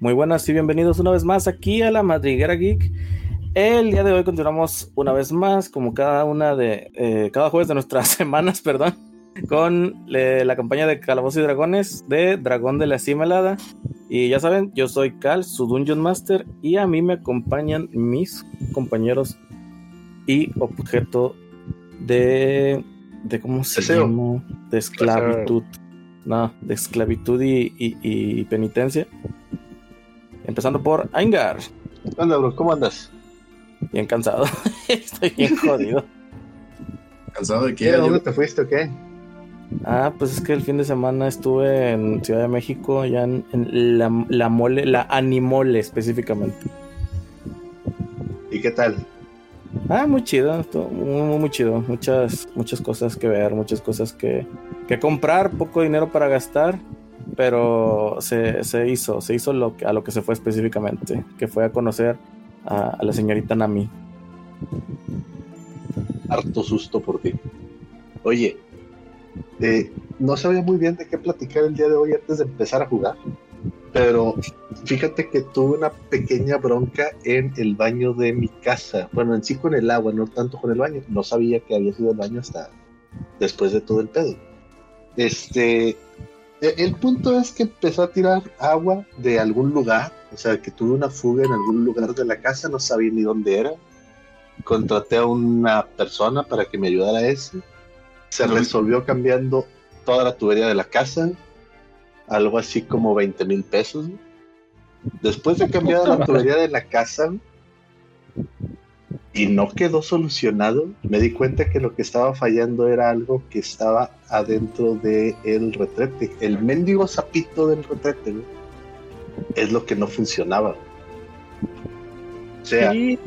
Muy buenas y bienvenidos una vez más aquí a la Madriguera Geek. El día de hoy continuamos una vez más, como cada una de eh, cada jueves de nuestras semanas, perdón, con la campaña de Calabozos y Dragones de Dragón de la Cima Helada. Y ya saben, yo soy Cal, su Dungeon Master, y a mí me acompañan mis compañeros y objeto de. de ¿Cómo se llama? De esclavitud. No, de esclavitud y, penitencia. Empezando por Aingar. Hola, bro, ¿cómo andas? Bien cansado. Estoy bien jodido. ¿Cansado de qué? ¿Dónde te fuiste o qué? Ah, pues es que el fin de semana estuve en Ciudad de México, ya en, la, la, mole, la Animole específicamente. ¿Y qué tal? Ah, muy chido, muy, muy, chido. Muchas, muchas cosas que ver, muchas cosas que, que comprar, poco dinero para gastar, pero se, se hizo, se hizo a lo que se fue específicamente, que fue a conocer a, la señorita Nami. Harto susto por ti. Oye, eh, no sabía muy bien de qué platicar el día de hoy antes de empezar a jugar. Pero fíjate que tuve una pequeña bronca en el baño de mi casa. Bueno, en sí con el agua, no tanto con el baño. No sabía que había sido el baño hasta después de todo el pedo. Este, el punto es que empezó a tirar agua de algún lugar. O sea, que tuve una fuga en algún lugar de la casa, no sabía ni dónde era. Contraté a una persona para que me ayudara a ese. Se resolvió cambiando toda la tubería de la casa algo así como 20 mil pesos. Después de cambiar la tubería de la casa y no quedó solucionado, me di cuenta que lo que estaba fallando era algo que estaba adentro del el retrete. El mendigo zapito del retrete es lo que no funcionaba. O sea, que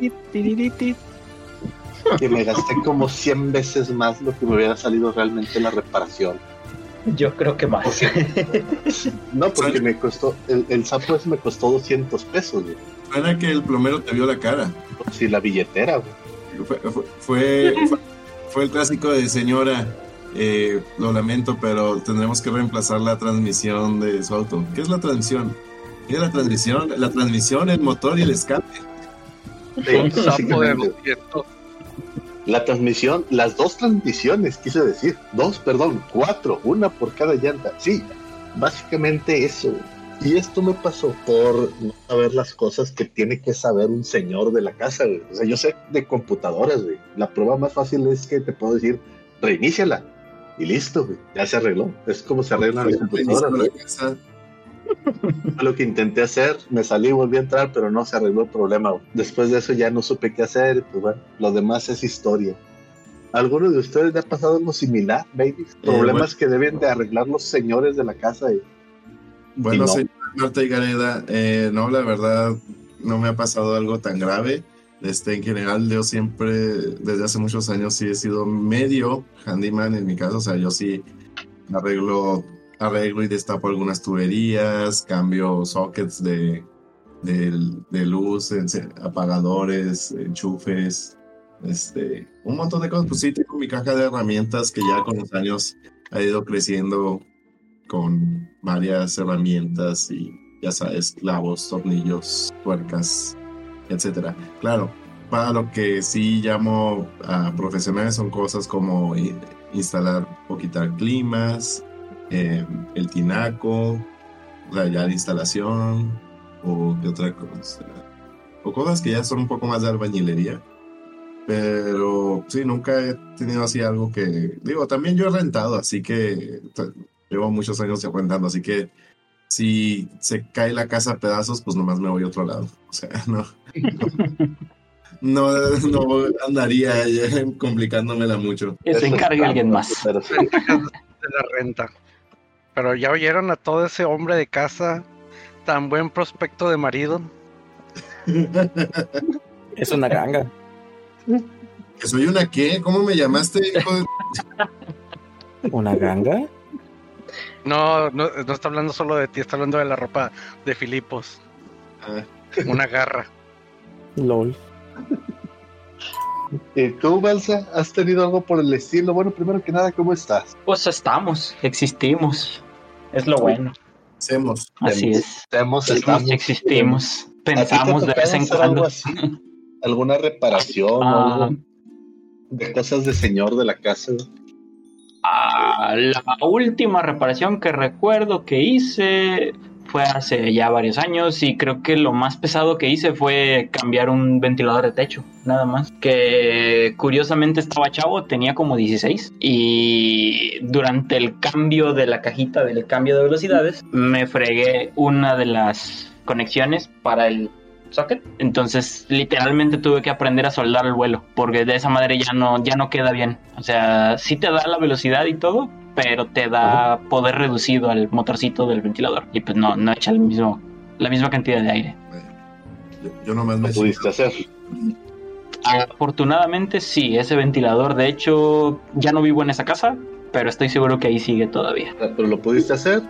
me gasté como 100 veces más lo que me hubiera salido realmente la reparación. Yo creo que más. no, porque me costó, el, el sapo ese me costó 200 pesos. Güey. que el plomero te vio la cara. Sí, la billetera, Fue, fue, el clásico de señora, eh, lo lamento, pero tendremos que reemplazar la transmisión de su auto. ¿Qué es la transmisión? ¿Qué es la transmisión? La transmisión, el motor y el escape. Sí, sapo de la transmisión, las dos transmisiones, quise decir, dos, perdón, cuatro, una por cada llanta. Sí, básicamente eso. Y esto me pasó por no saber las cosas que tiene que saber un señor de la casa, O sea, yo sé de computadoras, güey. La prueba más fácil es que te puedo decir, reiníciala. Y listo, Ya se arregló. Es como se arreglan las computadoras. lo que intenté hacer, me salí, volví a entrar, pero no se arregló el problema. Después de eso ya no supe qué hacer, pues bueno, lo demás es historia. ¿Alguno de ustedes le ha pasado algo similar, baby? Eh, Problemas que deben de arreglar los señores de la casa. Bueno, señor Marta y Gareda, eh, no, la verdad, no me ha pasado algo tan grave. Este, en general, yo siempre, desde hace muchos años, sí he sido medio handyman en mi casa. O sea, yo sí arreglo arreglo y destapo algunas tuberías, cambio sockets de, de, luz, apagadores, enchufes, este, un montón de cosas. Pues sí, tengo mi caja de herramientas que ya con los años ha ido creciendo con varias herramientas y ya sabes, clavos, tornillos, tuercas, etcétera. Claro, para lo que sí llamo a profesionales son cosas como instalar o quitar climas, eh, el tinaco, la ya de instalación, o qué otra cosa. O cosas que ya son un poco más de albañilería. Pero sí, nunca he tenido así algo que. Digo, también yo he rentado, así que llevo muchos años rentando, así que si se cae la casa a pedazos, pues nomás me voy a otro lado. O sea, no. no, no andaría complicándomela mucho. Que se encargue alguien más. De la renta. Pero ya oyeron a todo ese hombre de casa, tan buen prospecto de marido. es una ganga. ¿Que soy una qué? ¿Cómo me llamaste, ¿Una ganga? No, no, no está hablando solo de ti, está hablando de la ropa de Filipos. Ah. Una garra. LOL. ¿Y tú, Balsa, has tenido algo por el estilo? Bueno, primero que nada, ¿cómo estás? Pues estamos, existimos. Es lo bueno. Hacemos. Así es. Somos- estamos. existimos. ¿A ti te Pensamos de vez en hacer cuando. algo así? ¿Alguna reparación o Ah. algo de cosas de señor de la casa? Ah, la última reparación que recuerdo que hice fue hace ya varios años y creo que lo más pesado que hice fue cambiar un ventilador de techo, nada más. Que curiosamente estaba chavo, tenía como 16 y durante el cambio de la cajita del cambio de velocidades me fregué una de las conexiones para el socket. Entonces, literalmente tuve que aprender a soldar el vuelo, porque de esa madre ya no, ya no queda bien. O sea, sí te da la velocidad y todo, pero te da poder reducido al motorcito del ventilador. Y pues no, no echa el mismo, la misma cantidad de aire. Yo, yo nomás me ¿Lo pudiste hacer? Afortunadamente sí, ese ventilador, de hecho, ya no vivo en esa casa, pero estoy seguro que ahí sigue todavía. Sea, Pero lo pudiste hacer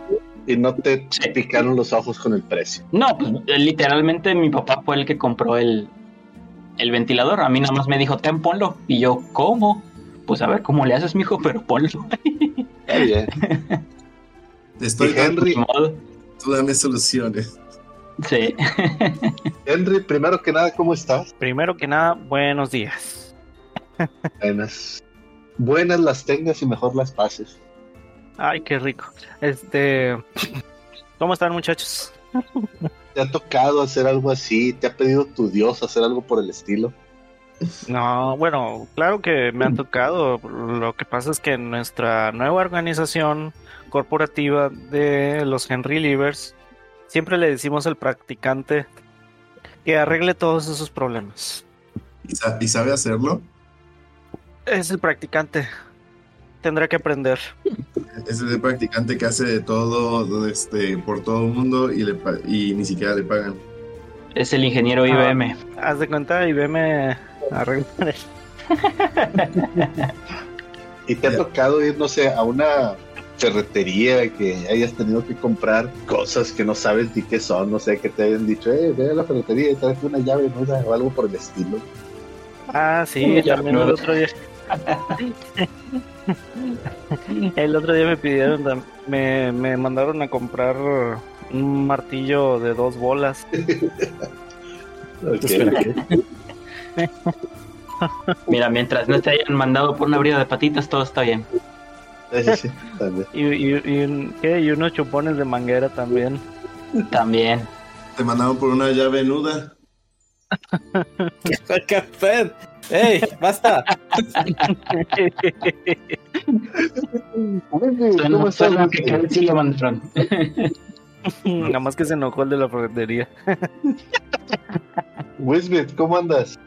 y no te Sí. picaron los ojos con el precio. No, pues literalmente mi papá fue el que compró el, el ventilador. A mí nada más me dijo, ten, ponlo. Y yo, ¿cómo? Pues a ver, ¿cómo le haces, mijo? Pero ponlo. Estoy Henry, modo. tú dame soluciones. Sí. Henry, primero que nada, ¿cómo estás? Primero que nada, buenos días. Buenas. Buenas las tengas y mejor las pases. Ay, qué rico. Este, ¿cómo están, muchachos? ¿Te ha tocado hacer algo así? ¿Te ha pedido tu Dios hacer algo por el estilo? No, bueno, claro que me han tocado. Lo que pasa es que en nuestra nueva organización corporativa de los Henry Livers, siempre le decimos al practicante que arregle todos esos problemas. ¿Y, sa- y sabe hacerlo? Es el practicante. Tendrá que aprender. Es el practicante que hace de todo este, por todo el mundo y, le, pa- y ni siquiera le pagan. Es el ingeniero Ah. IBM. Haz de cuenta y veme arreglar. ¿Y te ha tocado ir, no sé, a una ferretería que hayas tenido que comprar cosas que no sabes ni qué son? No sé, que te hayan dicho, eh, ve a la ferretería y trae una llave nuda o algo por el estilo. Ah, sí, Ya, también el otro día. El otro día me pidieron, me, me mandaron a comprar un martillo de dos bolas. Mira, mientras no te hayan mandado por una brida de patitas, todo está bien. Sí, sí. Y, y, y, ¿qué? y unos chupones de manguera también. También. Te mandaron por una llave nuda. ¡Qué fed! ¡Ey! ¡Basta! ¿Cómo estás? Nada más que se enojó el de la ferretería. Wisbit, ¿cómo andas?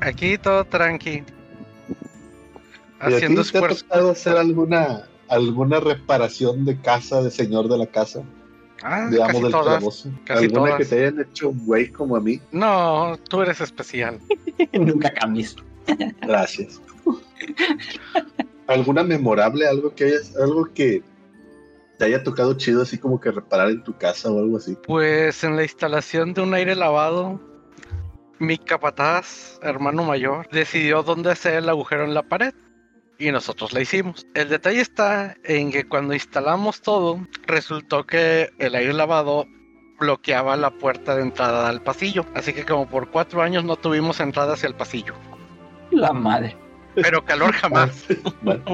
Aquí todo tranqui. ¿Y a ti Haciendo te ha tocado hacer alguna alguna reparación de casa, de señor de la casa? Ah, digamos casi del todas. casi ¿Alguna todas. que te hayan hecho un güey como a mí? No, tú eres especial. Nunca cambies. Gracias. ¿Alguna memorable, algo que hayas, algo que te haya tocado chido así como que reparar en tu casa o algo así? Pues en la instalación de un aire lavado, mi capataz, hermano mayor, decidió dónde hacer el agujero en la pared. Y nosotros la hicimos. El detalle está en que cuando instalamos todo, resultó que el aire lavado bloqueaba la puerta de entrada al pasillo. Así que como por cuatro años no tuvimos entrada hacia el pasillo. La madre. Pero calor jamás. Bueno.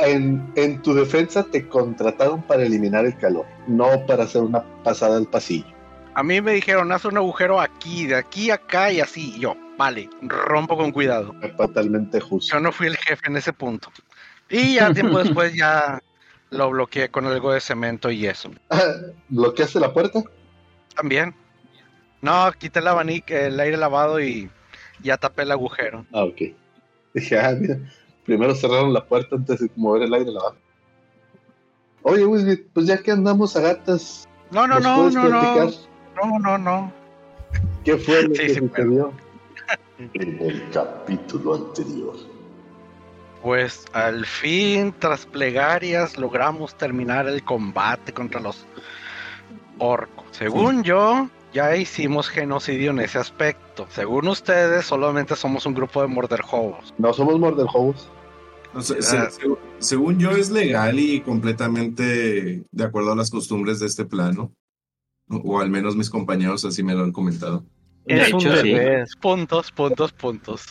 En, en tu defensa te contrataron para eliminar el calor, no para hacer una pasada al pasillo. A mí me dijeron, haz un agujero aquí, de aquí a acá y así. Y yo, vale, rompo con cuidado. Totalmente justo. Yo no fui el jefe en ese punto. Y ya tiempo después ya lo bloqueé con algo de cemento y eso. ¿Bloqueaste la puerta? También. No, quité el abanico, el aire lavado y ya tapé el agujero. Ah, ok. Dije, ah, mira, primero cerraron la puerta antes de mover el aire lavado. Oye, Wisbit, pues ya que andamos a gatas, No, no, ¿nos no, no, no, no, no, no. qué fue lo Sí, que sí, sucedió en el capítulo anterior? Pues al fin, tras plegarias, logramos terminar el combate contra los orcos. Según yo, ya hicimos genocidio en ese aspecto. Según ustedes, solamente somos un grupo de morderjobos. No somos. No sé, Ah. se- se- Según yo es legal y completamente de acuerdo a las costumbres de este plano. O, o al menos mis compañeros así me lo han comentado. De Es un hecho, sí. bebé. Puntos, puntos, puntos.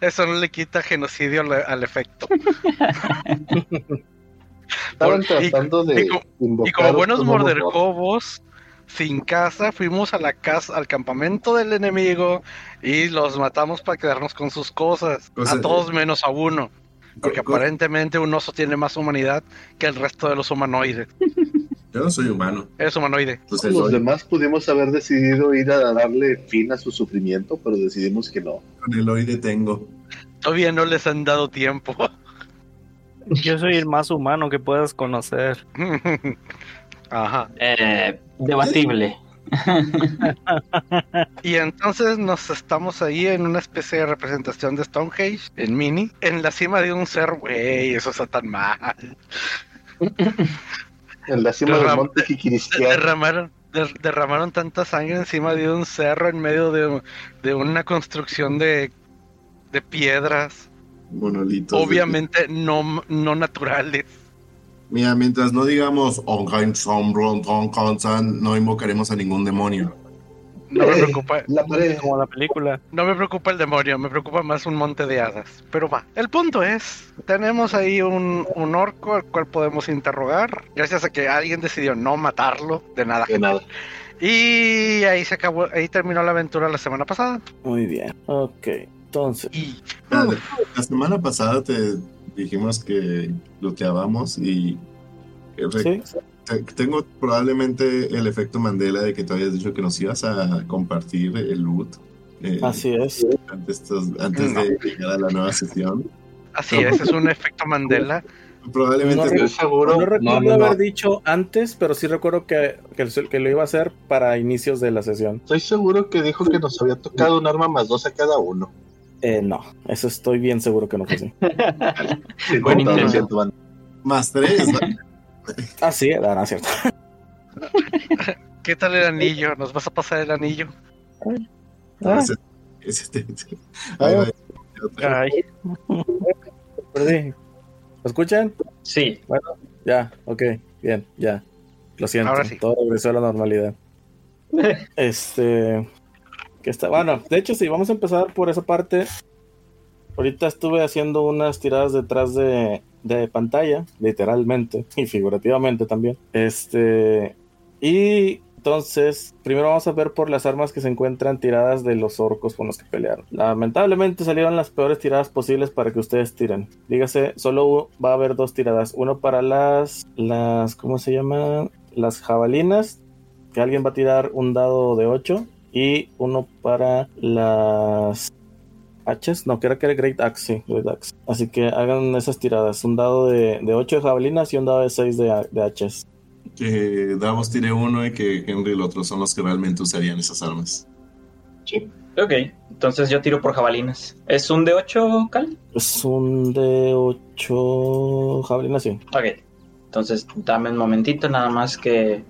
Eso no le quita genocidio al, al efecto. Estaban Por- y- tratando de y Y como buenos un mordercobos, sin casa, fuimos a la casa, al campamento del enemigo y los matamos para quedarnos con sus cosas. O sea, a todos menos a uno. Porque aparentemente un oso tiene más humanidad que el resto de los humanoides. Yo no soy humano. Es humanoide. Entonces, Los demás pudimos haber decidido ir a darle fin a su sufrimiento, pero decidimos que no. con el hoy detengo. Todavía no les han dado tiempo. Yo soy el más humano que puedas conocer. Ajá. Eh, debatible. Y entonces nos estamos ahí en una especie de representación de Stonehenge, en mini, en la cima de un cerro. Güey, eso está tan mal. En la cima del Derram- monte Jiquiristián. derramaron, der- derramaron tanta sangre encima de un cerro en medio de, de una construcción de, de piedras, Monolitos. de- obviamente no, no naturales. Mira, mientras no digamos no invocaremos a ningún demonio. No me preocupa, La pared. Como la película. no me preocupa el demonio, me preocupa más un monte de hadas. Pero va, el punto es, tenemos ahí un, un orco al cual podemos interrogar, gracias a que alguien decidió no matarlo, de nada. De nada. Y ahí se acabó, ahí terminó la aventura la semana pasada. Muy bien. Ok. Entonces, Y La semana pasada te dijimos que looteábamos y eh, sí. Te- tengo probablemente el efecto Mandela de que tú habías dicho que nos ibas a compartir el loot eh, Así es. antes, antes de llegar a la nueva sesión. así es, es un efecto Mandela. Probablemente No, Estoy seguro. No recuerdo no, no, no. haber dicho antes, pero sí recuerdo que, que, que lo iba a hacer para inicios de la sesión. Estoy seguro que dijo que nos había tocado un arma más dos a cada uno. Eh, no, eso estoy bien seguro que no fue así. Buen 50%, intento. más tres, ¿no? Ah, sí, ah, no, es cierto. ¿Qué tal el anillo? ¿Nos vas a pasar el anillo? Ah, ese- ahí va. ay. Perdí. ¿Lo escuchan? Sí. Ya, ok, bien, ya. Lo siento, Ahora sí. todo regresó a la normalidad. Este. Que está, bueno, de hecho, sí, vamos a empezar por esa parte. Ahorita estuve haciendo unas tiradas detrás de, de pantalla, literalmente y figurativamente también. Este. Y entonces, primero vamos a ver por las armas que se encuentran tiradas de los orcos con los que pelearon. Lamentablemente salieron las peores tiradas posibles para que ustedes tiren. Dígase, solo va a haber dos tiradas. Uno para las, las, ¿cómo se llaman? Las jabalinas, que alguien va a tirar un dado de 8. Y uno para las haches. No, creo que era Great Axe, sí, Great Axe. Así que hagan esas tiradas. Un dado de, de 8 de jabalinas y un dado de 6 de, de haches. Que Davos tire uno y que Henry y el otro son los que realmente usarían esas armas. Ok, entonces yo tiro por jabalinas. ¿Es un de 8, Cal? Es un de 8 jabalinas, sí. Ok, entonces dame un momentito nada más que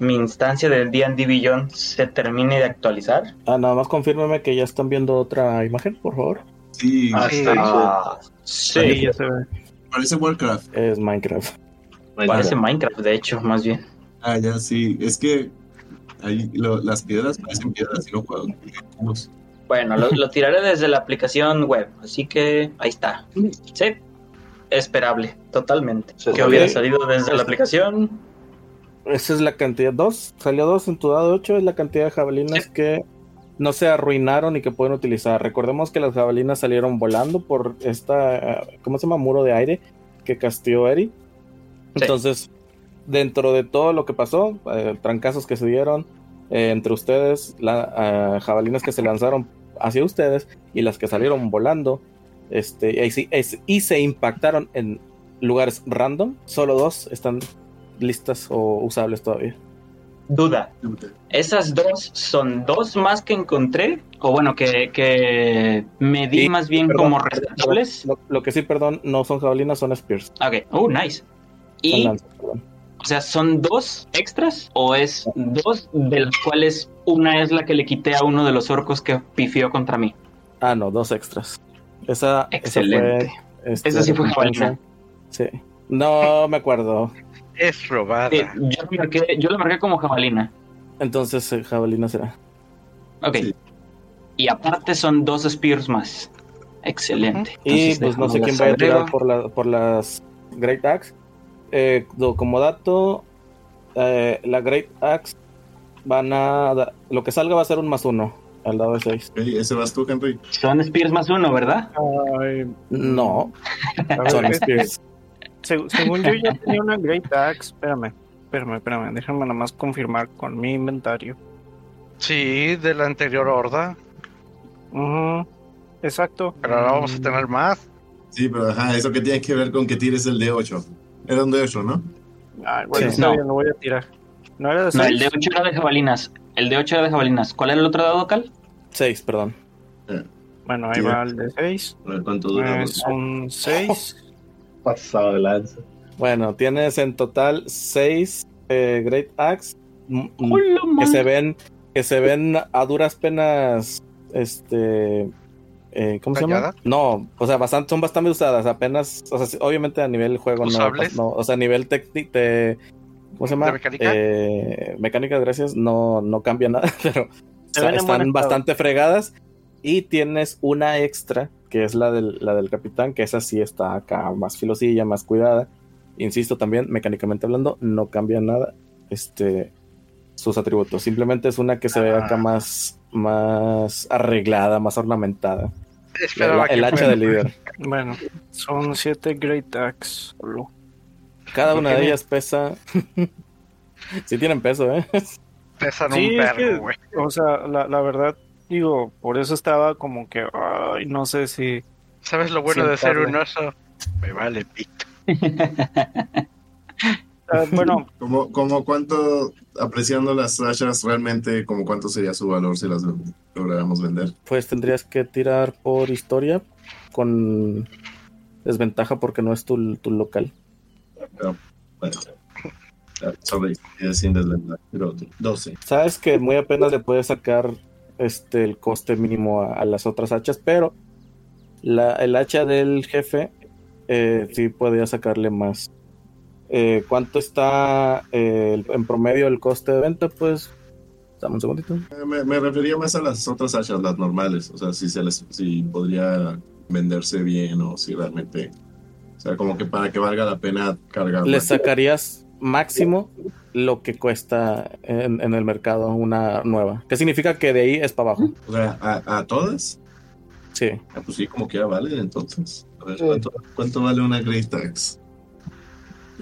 mi instancia del D&D Beyond se termine de actualizar. Ah, nada más confírmeme que ya están viendo otra imagen, por favor. Sí, Ah, Sí. Ah, sí, ya se ve. parece Warcraft. Es Minecraft. parece Minecraft de hecho, más bien. Ah, ya sí. Es que ahí lo- las piedras parecen piedras y no juego cubos. Bueno, lo, lo tiraré desde la aplicación web, así que ahí está. Sí, esperable, totalmente. Que hubiera salido desde la aplicación. Esa es la cantidad. Dos. Salió dos en tu dado 8. Es la cantidad de jabalinas que no se arruinaron y que pueden utilizar. Recordemos que las jabalinas salieron volando por esta. ¿Cómo se llama? Muro de aire que castió Eri. Entonces, dentro de todo lo que pasó, eh, trancazos que se dieron eh, entre ustedes, la, eh, jabalinas que se lanzaron hacia ustedes y las que salieron volando, este, y, es- y se impactaron en lugares random, solo dos están listas o usables todavía. Duda. Esas dos son dos más que encontré, o bueno, que, que me di Sí, más bien perdón. como rescatables. Lo, lo que sí, perdón, no son jabalinas, son spears. Ok, oh, nice. Y, lanzas, o sea, ¿son dos extras? ¿O es dos de las cuales una es la que le quité a uno de los orcos que pifió contra mí? Ah, no, dos extras. Esa, esa Excelente. fue, este, Esa sí fue recompensa. jabalina. Sí. No me acuerdo. Es robada. Sí, yo, lo marqué, yo lo marqué como jabalina. Entonces, eh, jabalina será. Ok. Sí. Y aparte son dos spears más. Excelente. Y Entonces, pues no sé quién vaya a tirar por, la- por las Great Axe. Eh, do- como dato, eh, la Great Axe van a. da- Lo que salga va a ser un más uno al dado de 6. Ok, ese vas tú, Henry. Son spears más uno, ¿verdad? Ay, No, son Spears. Seg- según yo ya tenía una Great Axe. Espérame, espérame, espérame. Déjame nada más confirmar con mi inventario. Sí, de la anterior horda. Ujú, Exacto. Pero ahora vamos a tener más. Sí, pero ajá, eso que tiene que ver con que tires el D8. Era un D8, ¿no? Ay, bueno, Sí. No. bien, lo voy a tirar. ¿No era de No, el de 8 era de jabalinas. El de 8 era de jabalinas. ¿Cuál era el otro dado, Cal? 6, perdón. Bueno, ahí Sí. va el de 6. A ver cuánto dura. Es un 6. Pasado de lanza. Bueno, tienes en total 6 Great Axe m- m- ¡Hola, que se ven que se ven a duras penas este eh, ¿cómo se llama? No, o sea, bastante, son bastante usadas, apenas, o sea, obviamente a nivel juego no, o sea, a nivel técnico de ¿cómo se llama? ¿De mecánica? Eh, mecánica, gracias, no, no cambia nada, pero están bastante fregadas y tienes una extra que es la del, la del capitán, que esa sí está acá más filosilla, más cuidada. Insisto también, mecánicamente hablando, no cambia nada este sus atributos. Simplemente es una que se ve acá Ah. más, más arreglada, más ornamentada. Esperaba el hacha del líder. Bueno, son 7 Great Axe. solo. Cada una de ellas pesa. sí tienen peso, ¿eh? Pesan Sí, un es que- perro, güey. O sea, la, la verdad, digo, por eso estaba como que, ay, no sé si. ¿Sabes lo bueno de ser un oso? Me vale pito. Ah, bueno, Como, como cuánto, apreciando las hachas, realmente, como cuánto sería su valor si las lográramos vender. Pues tendrías que tirar por historia con desventaja porque no es tu, tu local. Bueno, ah, sorry, sin desventaja, pero 12. Sabes que muy apenas le puedes sacar este el coste mínimo a, a las otras hachas, pero la, el hacha del jefe eh, sí podría sacarle más. Eh, ¿Cuánto está eh, en promedio el coste de venta? Pues, dame un segundito. Eh, Me, me refería más a las otras hachas, las normales. O sea, si se les, si podría venderse bien o si realmente. O sea, como que para que valga la pena cargarla. Le sacarías máximo lo que cuesta en, en el mercado una nueva. ¿Qué significa que de ahí es para abajo? O sea, ¿a, a todas? Sí. Ah, pues sí, como quiera vale, entonces. A ver, ¿cuánto, cuánto vale una Great Axe?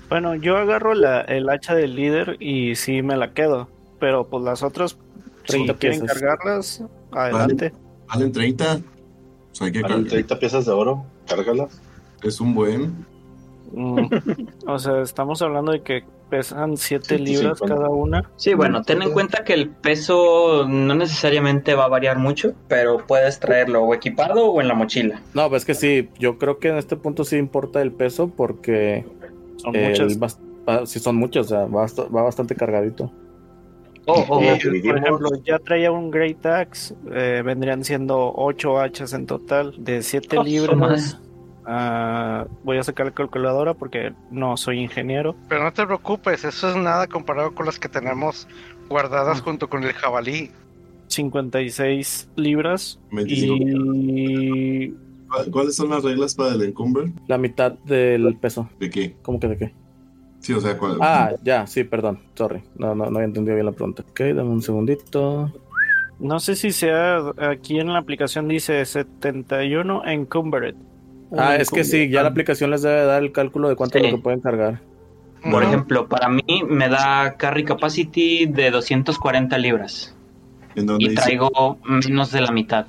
bueno, yo agarro la, el hacha del líder y sí me la quedo. Pero pues las otras, si 30 quieren piezas. cargarlas, adelante. ¿Valen 30? O sea, hay que Valen cargar. 30 piezas de oro, cárgalas. Es un buen. Mm, o sea, estamos hablando de que pesan 7 libras 150. cada una. Sí, bueno, ten en cuenta que el peso no necesariamente va a variar mucho, pero puedes traerlo o equipado o en la mochila. No, pues es que sí, yo creo que en este punto sí importa el peso porque Son muchas. bas- va- sí son muchos, o sea, va, bast- va bastante cargadito. Oh, oh, Eh, oh. por dividimos. ejemplo, ya traía un Great Axe, eh, vendrían siendo 8 hachas en total, de 7 Oh, libras. Ah, voy a sacar la calculadora porque no soy ingeniero. Pero no te preocupes, eso es nada comparado con las que tenemos guardadas junto con el jabalí. 56 libras 25. y ¿Cuál- ¿Cuáles son las reglas para el encumber? La mitad del peso. ¿De qué? ¿Cómo que de qué? Sí, o sea, ¿cuál? Ah, ya, sí, perdón. Sorry. No, no, no había entendido bien la pregunta. Ok, dame un segundito. no sé si sea aquí en la aplicación dice 71 encumbered. Ah, es que sí, ya la aplicación les debe dar el cálculo de cuánto es lo que pueden cargar. Por ejemplo, para mí me da carry capacity de 240 libras ¿En dónde y dice? traigo menos de la mitad.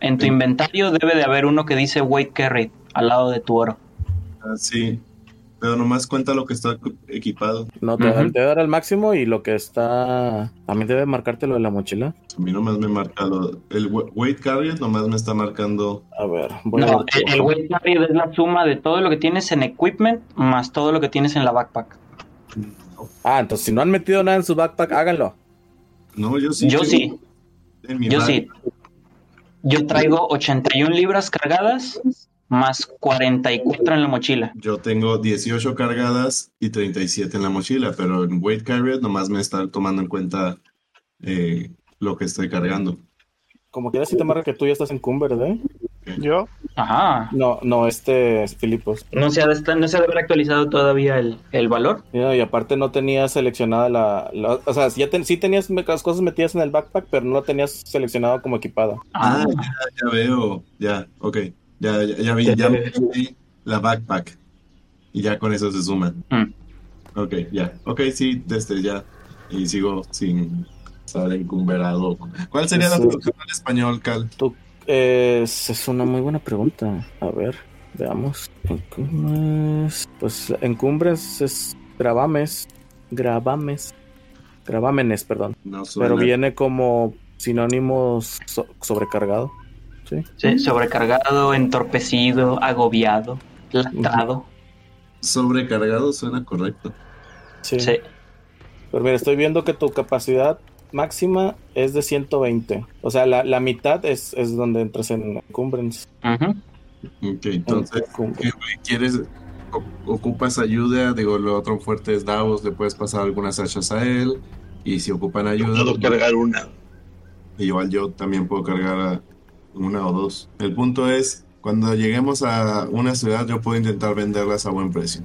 En tu inventario debe de haber uno que dice weight carry al lado de tu oro. Ah, sí. Pero nomás cuenta lo que está equipado. No, te, te debe dar el máximo y lo que está. También debe marcarte lo de la mochila. A mí nomás me marca lo... El we- weight carrier nomás me está marcando... A ver, voy a No, ver. el, el weight carry es la suma de todo lo que tienes en equipment más todo lo que tienes en la backpack. Ah, entonces si no han metido nada en su backpack, háganlo. No, yo sí. Yo sí. En mi Yo sí. Yo traigo 81 libras cargadas más 44 en la mochila. Yo tengo 18 cargadas y 37 en la mochila, pero en weight carrier nomás me está tomando en cuenta eh, lo que estoy cargando. Como quieras, si te marca que tú ya estás en Cumber, ¿eh? Yo, Ajá. No, no, este es Filipos. No se ha de, estar- no se ha de haber actualizado todavía el, el valor. Y aparte no tenías seleccionada la, la- o sea, ya ten- sí tenías las cosas metidas en el backpack, pero no lo tenías seleccionado como equipada. Ah, ya, ya veo. Ya, ok. Ya, ya, ya vi, ya vi la backpack. Y ya con eso se suman. Mm. Ok, ya. Ok, sí, desde ya. Y sigo sin estar encumberado. ¿Cuál sería la traducción al español, Cal? Tú, eh, es es una muy buena pregunta. A ver, veamos. Encumbres- Pues encumbres es gravames, gravames, gravámenes, perdón. No suena. Pero viene como sinónimos so- sobrecargado. Sí. Sí, sobrecargado, entorpecido, agobiado, lastrado. Sobrecargado suena correcto. Sí. Sí. Pero mira, estoy viendo que tu capacidad máxima es de 120. O sea, la, la mitad es, es donde entras en encumbrance. Ujú. Ok, entonces, Encum- ¿qué güey, ¿quieres? ¿Ocupas ayuda? Digo, lo otro fuerte es Davos, le puedes pasar algunas hachas a él. Y si ocupan ayuda, Puedo cargar una. igual yo también puedo cargar a una o dos. El punto es, cuando lleguemos a una ciudad, yo puedo intentar venderlas a buen precio.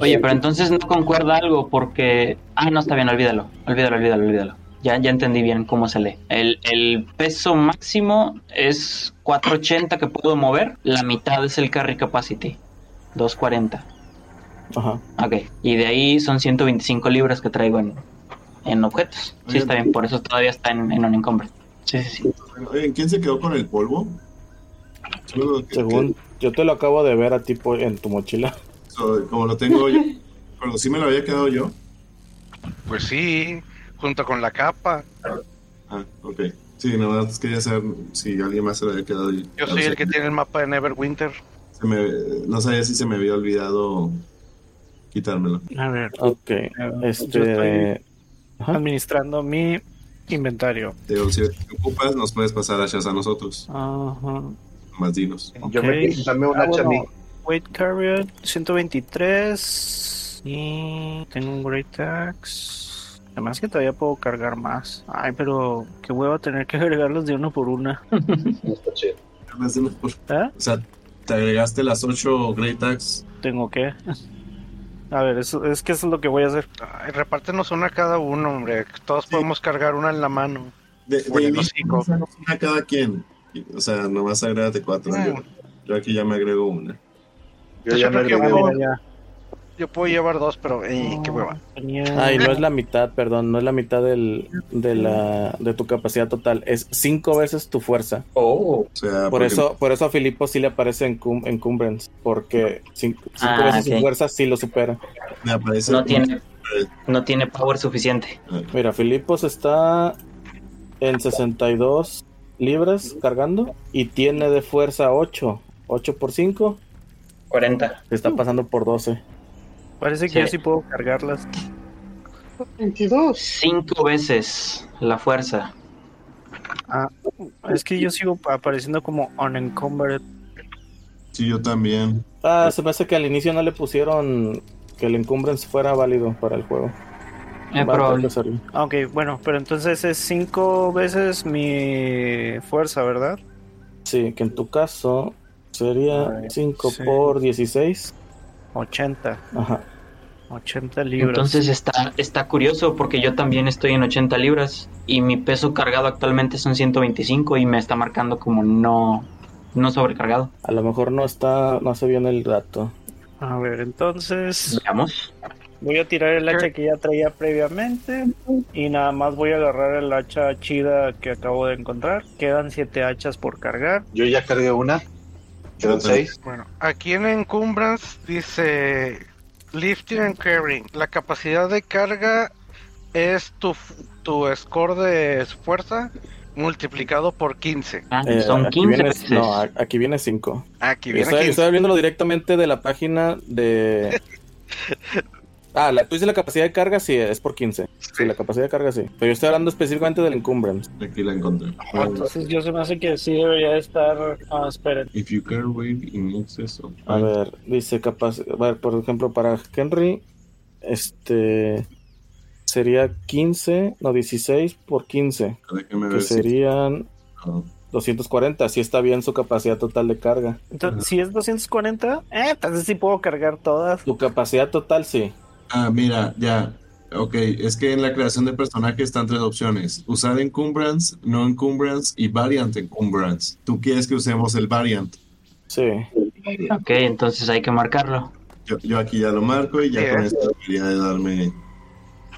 Oye, pero entonces no concuerda algo porque... Ah, no, está bien, olvídalo. Olvídalo, olvídalo, olvídalo. Ya, ya entendí bien cómo se lee. El, el peso máximo es 480 que puedo mover. La mitad es el carry capacity. 240. Ajá. Ok. Y de ahí son 125 libras que traigo en, en objetos. Sí, está bien. Por eso todavía está en, en un encumbre. Sí, sí, sí. Oye, ¿quién se quedó con el polvo? Que- Según yo te lo acabo de ver a ti en tu mochila. so- como lo tengo yo, pero sí me lo había quedado yo. Pues sí, junto con la capa. Ah, ok. Sí, nada más quería saber si alguien más se lo había quedado. Yo soy el que tiene el mapa de Neverwinter. Se me- no sabía si se me había olvidado quitármelo. A ver, Ok. yo Este. administrando mi inventario. Te digo, si te ocupas, nos puedes pasar hachas a nosotros. Ajá. Más dinos. Yo Ok. me dame un Ah, hacha a mí. Weight carrier 123. Y tengo un Great Axe. Además que todavía puedo cargar más. Ay, pero qué huevo tener que agregarlos de uno por una. No está chido. Más de unos por- ¿Eh? O sea, te agregaste las 8 Great Axe. Tengo que. A ver, eso, es que eso es lo que voy a hacer. Ay, repártenos una cada uno, hombre. Todos podemos cargar una en la mano. De, de hocico. una cada quien. O sea, nomás agrégate cuatro. Ah. Yo, yo aquí ya me agrego una. Yo ya me Yo que agregué voy- una. Ya, Yo puedo llevar dos, pero ey, qué hueva. Ay, no es la mitad, perdón, no es la mitad del, de, la, de tu capacidad total, es cinco veces tu fuerza. Oh. O sea, Por porque- eso, por eso a Filipo sí le aparece en cum- encumbrance, porque cinco, cinco Ah, veces ok. su fuerza sí lo supera. me aparece No tiene, no tiene power suficiente. Mira, Filipos está en 62 libras cargando y tiene de fuerza 8. 8 por 5, 40. se está pasando por 12. Parece que Sí. yo sí puedo cargarlas. 22. Cinco veces la fuerza. Es que yo sigo apareciendo como unencumbered. Sí, yo también. Ah, se me hace que al inicio no le pusieron que el encumbrance fuera válido para el juego. Hacerlo. Ah, Ok, bueno, pero entonces es cinco veces mi fuerza, ¿verdad? Sí, que en tu caso sería Ay, 5 sí. por 16. 80. Ajá. 80 libras. Entonces está, está curioso porque yo también estoy en 80 libras y mi peso cargado actualmente son 125 y me está marcando como no, no sobrecargado. A lo mejor no está, no hace bien el dato. A ver, entonces Veamos. voy a tirar el hacha que ya traía previamente y nada más voy a agarrar el hacha chida que acabo de encontrar. Quedan siete hachas por cargar. Yo ya cargué una. Quedan seis. Bueno, aquí en Encumbrance dice Lifting and Carrying. La capacidad de carga es tu, tu score de fuerza multiplicado por 15. Ah, Eh, son aquí 15 viene, veces. No, aquí viene 5. Aquí viene Estoy, 15. estoy viéndolo directamente de la página de. Ah, la, tú dices la capacidad de carga, sí, es por 15. Sí, la capacidad de carga, sí. Pero yo estoy hablando específicamente del encumbrance. Aquí la encontré. Ah, Entonces yo se me hace que sí debería estar. Ah, esperen. If you carry weight in excess of A ver, dice capacidad. A ver, por ejemplo, para Henry, este. Sería 15, no, 16 por 15. Déjeme Que ver si- serían Ah, 240. Si está bien su capacidad total de carga. Entonces, si es 240, eh, entonces sí puedo cargar todas. Tu capacidad total, sí. Ah, mira, ya. Ok, es que en la creación de personaje están tres opciones. Usar encumbrance, no encumbrance y variant encumbrance. Tú quieres que usemos el variant. Sí. Ok, entonces hay que marcarlo. Yo, yo aquí ya lo marco y ya Sí, con esto debería de darme...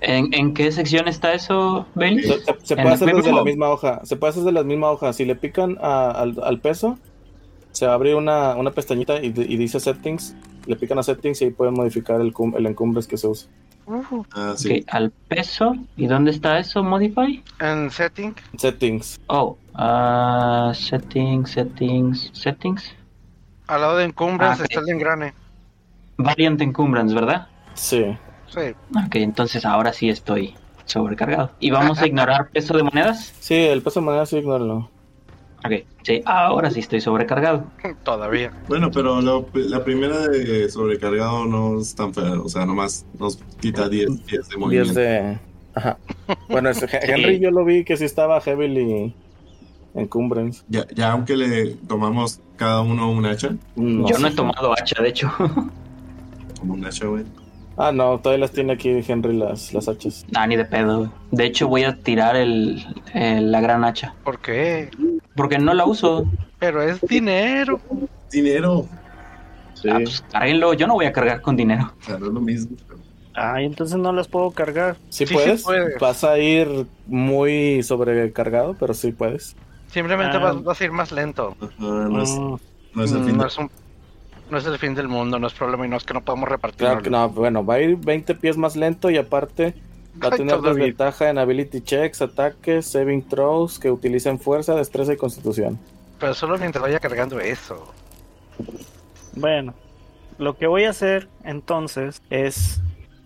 ¿En, en qué sección está eso, Bailey? Se, se- se ¿En puede hacer desde la misma hoja. Se puede hacer desde la misma hoja. Si le pican a- al, al peso, se abre una, una pestañita y, y dice settings. Le pican a settings y ahí pueden modificar el, cum- el encumbres que se usa. Ah, sí. Ok, al peso. ¿Y dónde está eso, Modify? En setting, Settings. Oh, ah, settings, settings, settings. al lado de encumbrance Ah, está el engrane. Variant encumbrance, ¿verdad? Sí. Sí. Ok, entonces ahora sí estoy sobrecargado. ¿Y vamos a ignorar peso de monedas? Sí, el peso de moneda sí, ignóralo. Ok, sí, ahora sí estoy sobrecargado. Todavía. Bueno, pero lo- la primera de sobrecargado no es tan fea. O sea, nomás nos quita 10 10 de 10 movimiento. de. Ajá. Bueno, ese Henry yo lo vi que sí estaba heavily encumbrance. Ya, ya aunque le tomamos cada uno un hacha, No Yo no he tomado hacha, de hecho. como un hacha, güey. Ah, no, todavía las tiene aquí Henry las, las hachas. nah, ni de pedo. De hecho, voy a tirar el, el- la gran hacha. ¿Por qué? Porque no la uso. Pero es dinero. Dinero. Sí. Ah, pues cárguenlo. Yo no voy a cargar con dinero. O sea, no es lo mismo. Ay, entonces no las puedo cargar. ¿Sí, Sí, sí puedes? Vas a ir muy sobrecargado, pero sí puedes. Simplemente Ah. vas, vas a ir más lento. Ajá, no, es, Mm, no es el fin No de... es, un- no es el fin del mundo, no es problema y no es que no podamos repartir. claro que no, bueno, va a ir 20 pies más lento y aparte va a tener desventaja en ability checks, ataques, saving throws que utilicen fuerza, destreza y constitución. Pero solo mientras vaya cargando eso. Bueno, lo que voy a hacer entonces es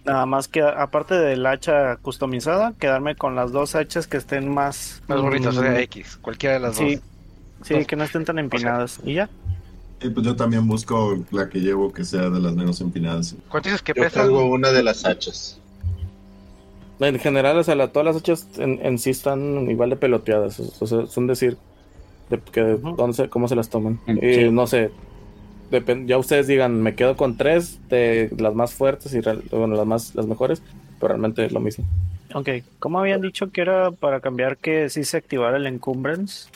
nada más que aparte del hacha customizada, quedarme con las dos hachas que estén más Más bonitas, o mm, sea, X. Cualquiera de las Sí, dos. sí, que no estén tan empinadas. Y ya. Y pues yo también busco la que llevo que sea de las menos empinadas. ¿Cuánto dices que Yo cargo una de las hachas. En general, o sea, la- todas las hachas en, en sí están igual de peloteadas. O sea, es un decir de que Ujú. dónde se- cómo se las toman. Mm, Y sí. no sé, ya ustedes digan, me quedo con tres de las más fuertes y bueno, las más las mejores, pero realmente es lo mismo. Ok, ¿cómo habían dicho que era para cambiar que sí se activara el encumbrance?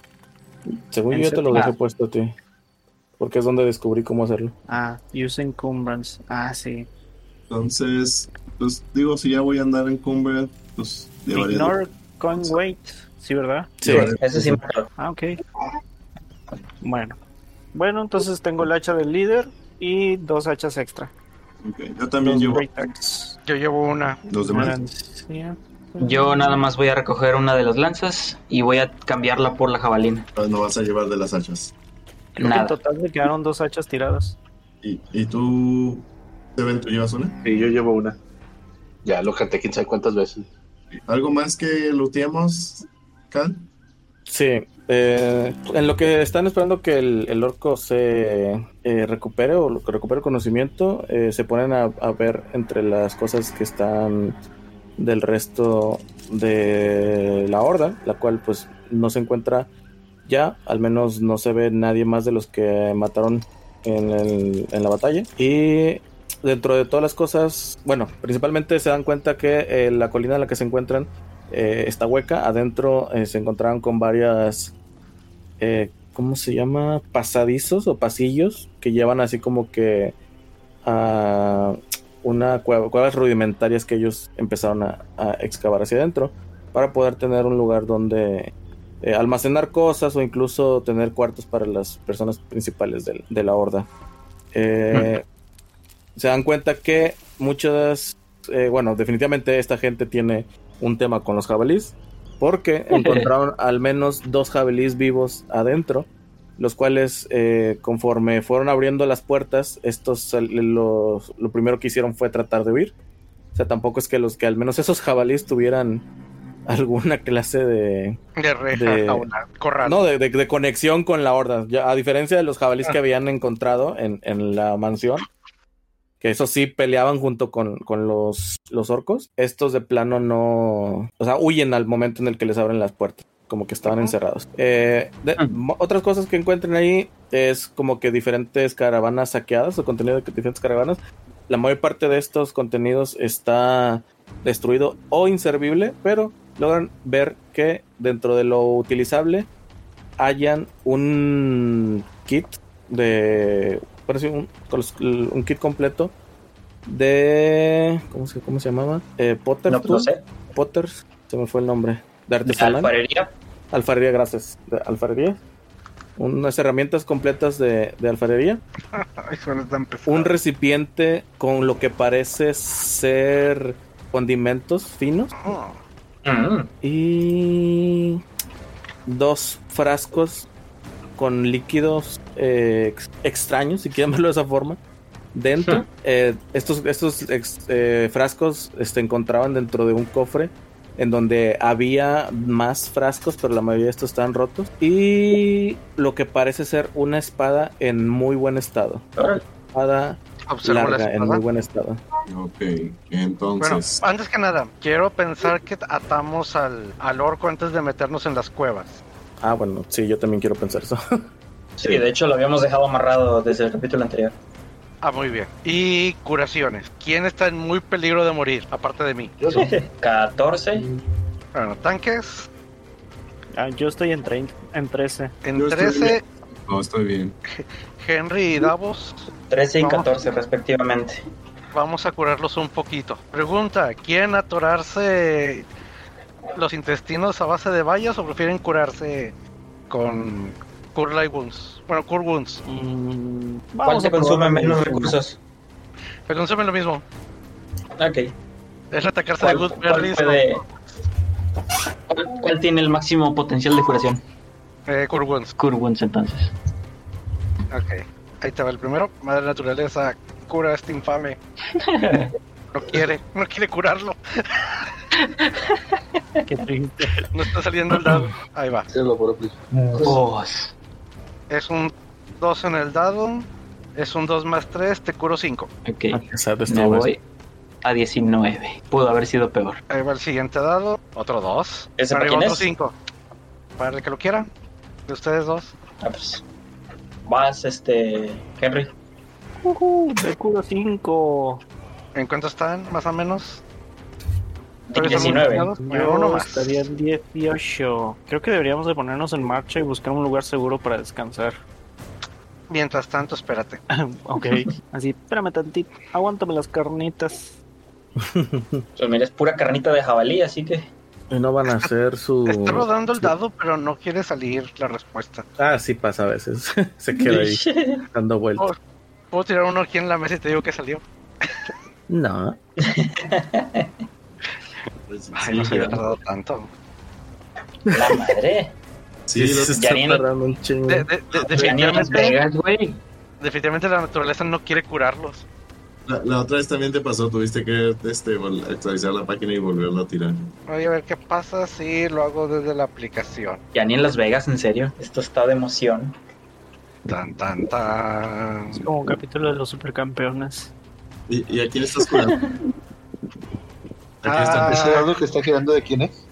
Según ¿En yo te lo dejé puesto a ti. Porque es donde descubrí cómo hacerlo. Ah, use encumbrance. Ah, sí. Entonces, pues digo, si ya voy a andar en cumbre, pues llevaré... Ignore coin weight. Sí, ¿verdad? Sí, llevaré- Eso sí me. Ah, ok. Bueno. Bueno, entonces tengo el hacha del líder y dos hachas extra. Ok, Yo también Dos llevo. Yo llevo una. los demás. Yo nada más voy a recoger una de las lanzas y voy a cambiarla por la jabalina. No vas a llevar de las hachas. Creo que en total me quedaron dos hachas tiradas. ¿Y, y tú, Steven, tú llevas una? Y yo llevo una. Ya lo canté quién sabe cuántas veces. ¿Algo más que looteemos, Cal? Sí, eh, en lo que están esperando que el, el orco se eh, recupere o lo que recupere el conocimiento, eh, se ponen a, a ver entre las cosas que están del resto de la horda, la cual pues no se encuentra ya, al menos no se ve nadie más de los que mataron en, la batalla. Y dentro de todas las cosas, bueno, principalmente se dan cuenta que eh, la colina en la que se encuentran eh, está hueca. Adentro eh, se encontraron con varias, eh, ¿cómo se llama? Pasadizos o pasillos que llevan así como que a una cueva, cuevas rudimentarias que ellos empezaron a, a excavar hacia adentro para poder tener un lugar donde eh, almacenar cosas o incluso tener cuartos para las personas principales del- de, la horda. Eh, se dan cuenta que muchas, eh, bueno, definitivamente esta gente tiene un tema con los jabalís, porque encontraron al menos dos jabalís vivos adentro, los cuales conforme fueron abriendo las puertas, estos los- lo primero que hicieron fue tratar de huir, O sea, tampoco es que los que al menos esos jabalíes tuvieran alguna clase de... De reja, De- corral. No, de, de- de conexión con la horda. Ya, a diferencia de los jabalíes que Ah. habían encontrado en, en la mansión, que eso sí peleaban junto con, con los, los orcos, estos de plano no... O sea, huyen al momento en el que les abren las puertas. Como que estaban encerrados. Eh, de- mo- otras cosas que encuentren ahí es como que diferentes caravanas saqueadas o contenido de diferentes caravanas. La mayor parte de estos contenidos está destruido o inservible, pero logran ver que dentro de lo utilizable hayan un kit de parece un, un kit completo de ¿cómo se, cómo se llamaba? Eh, Potter No, no sé. Potters, se me fue el nombre. De artesanal. alfarería. Alfarería, gracias. De alfarería. Unas herramientas completas de, de alfarería. Ay, suena tan pesado. Un recipiente con lo que parece ser condimentos finos. Oh, Mm. Y dos frascos con líquidos eh, ex- extraños, si quieren verlo de esa forma. Dentro. Eh, estos, estos ex- eh, frascos se este, encontraban dentro de un cofre en donde había más frascos, pero la mayoría de estos estaban rotos. Y lo que parece ser una espada en muy buen estado. Órale. Espada observo la larga, en espada. muy buen estado. Ok, Bueno, entonces. antes que nada, quiero pensar que atamos al, al orco antes de meternos en las cuevas. Ah, bueno, sí, yo también quiero pensar eso. Sí, de hecho lo habíamos dejado amarrado desde el capítulo anterior. Ah, muy bien. Y curaciones. ¿Quién está en muy peligro de morir, aparte de mí? Yo no. 14. Bueno, tanques. Ah, yo estoy en, en 13. En Yo estoy 13, No, estoy bien. Henry y Davos. 13 y Vamos. 14 respectivamente. Vamos a curarlos un poquito. Pregunta, ¿quieren atorarse los intestinos a base de bayas o prefieren curarse con Cure Light Wounds? Bueno, Cure Wounds. Mm, ¿Cuál se consume menos recursos? Pero consumen lo mismo. Ok. Es atacarse de ¿Cuál, cuál Gooseberries o puede- cuál- cuál tiene el máximo potencial de curación? eh, Cure Wounds. Cure Wounds, entonces. Ok. Ahí te va el primero. Madre naturaleza, cura a este infame. No quiere, no quiere curarlo. Qué triste. No está saliendo el dado. Ahí va. Dos. Es un 2 en el dado. Es un 2 más 3, te curo 5. Ok. De Me voy a 19. Pudo haber sido peor. Ahí va el siguiente dado. Otro 2. ¿Ese para Arriba quién otro es? 5. Para el que lo quiera. De ustedes dos. Ah, pues. Vas, este. Henry. Ujú, te curo 5. ¿En cuánto están, más o menos? ¿Todavía están 19. multiplicados? Bueno, uno Yo más. estaría en 18. Creo que deberíamos de ponernos en marcha y buscar un lugar seguro para descansar. Mientras tanto, espérate. ok. Así, espérame tantito. Aguántame las carnitas. Pues mira, es pura carnita de jabalí, así que. Y no van a hacer su. Está rodando el su- dado, pero no quiere salir la respuesta. Ah, sí pasa a veces. Se queda ahí dando vueltas. Puedo tirar uno aquí en la mesa y te digo que salió. No. Pues, Ay, no se había tardado tanto. La madre. sí, Sí, los- se está tardando un chingo. De- de- de- definitivamente, Vegas, güey. definitivamente la naturaleza no quiere curarlos. la, la otra vez también te pasó, tuviste que este, actualizar la página y volverla a tirar. Voy a ver qué pasa si lo hago desde la aplicación. Ya ni en Las Vegas, en serio. Esto está de emoción. Tan, tan, tan. Es como un capítulo de los supercampeones. ¿Y, y a quién estás curando? Aquí Ah. está. ¿Ese dado que está girando de quién es?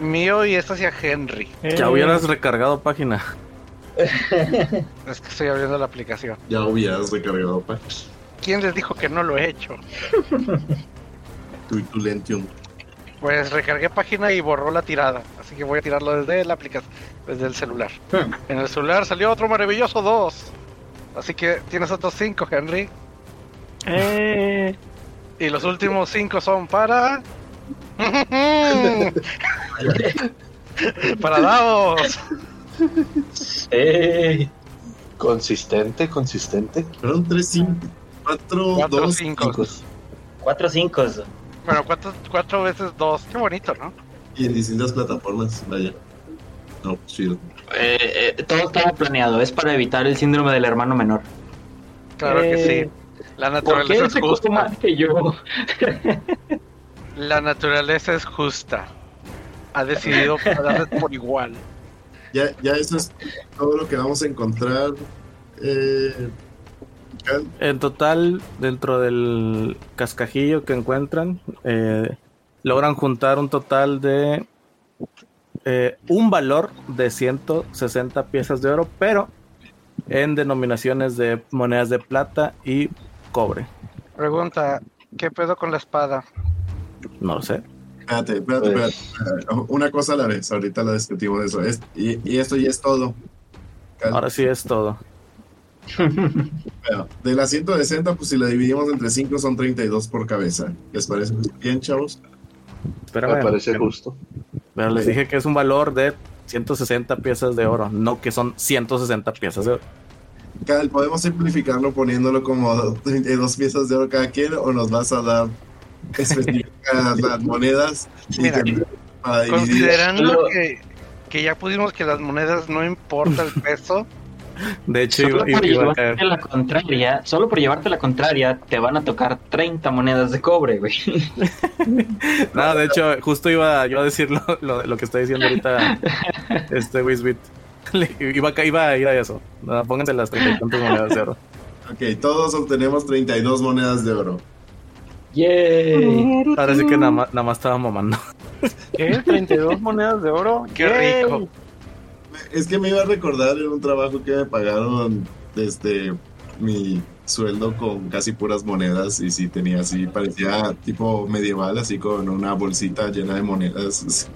Mío y esto hacia Henry. Ya Eh, hubieras recargado página. Es que estoy abriendo la aplicación. Ya hubieras recargado pa. ¿Quién les dijo que no lo he hecho? Tu, tu Lentium. Pues recargué página y borró la tirada. Así que voy a tirarlo desde la aplicación, desde el celular. Hmm. En el celular salió otro maravilloso 2. Así que tienes otros 5, Henry. Eh, Y los últimos 5 son para. para Davos. ¡Ey! Consistente, consistente. Fueron 3, 5, 4, Cuatro 2, cinco. 5. Cuatro cinco. Bueno, cuatro, cuatro veces 2. Qué bonito, ¿no? Y en distintas plataformas, vaya. No, chido. Eh, eh, todo estaba planeado. Es para evitar el síndrome del hermano menor. Claro que eh, sí. La ¿Por qué naturaleza él es justa. más que yo? La naturaleza es justa. Ha decidido darles por igual. Ya, ya eso es todo lo que vamos a encontrar. Eh. En total, dentro del cascajillo que encuentran, eh, logran juntar un total de eh, un valor de 160 piezas de oro, pero en denominaciones de monedas de plata y cobre. Pregunta, ¿qué pedo con la espada? No lo sé. Espérate, espérate, Pues- espérate. Una cosa a la vez, ahorita la discutimos eso. Es- y, y esto ya es todo. Cal. Ahora sí es todo. Bueno, de las 160, pues si la dividimos entre 5 son 32 por cabeza. ¿Les parece bien, chavos? Espérame, Me parece pero- justo. pero les dije que es un valor de 160 piezas de oro, no que son 160 piezas de oro. Cal, ¿podemos simplificarlo poniéndolo como 32 piezas de oro cada quien o nos vas a dar específicas las monedas y Mira, para? Considerando que, que ya pusimos que las monedas no importa el peso, De hecho, Solo iba, por iba a llevarte caer. la contraria, solo por llevarte la contraria, te van a tocar 30 monedas de cobre, güey. No, de hecho, justo iba yo a decir lo, lo, lo que está diciendo ahorita este Wisbit. Iba, iba a ir a eso. No, pónganse las 30 y tantas monedas de oro. Ok, todos obtenemos 32 monedas de oro. Yay. Ahora sí que nada más, nada más estaba mamando. ¿Qué? ¿32 monedas de oro? qué Yay. rico. Es que me iba a recordar en un trabajo que me pagaron desde mi sueldo con casi puras monedas y sí tenía así, parecía tipo medieval, así con una bolsita llena de monedas.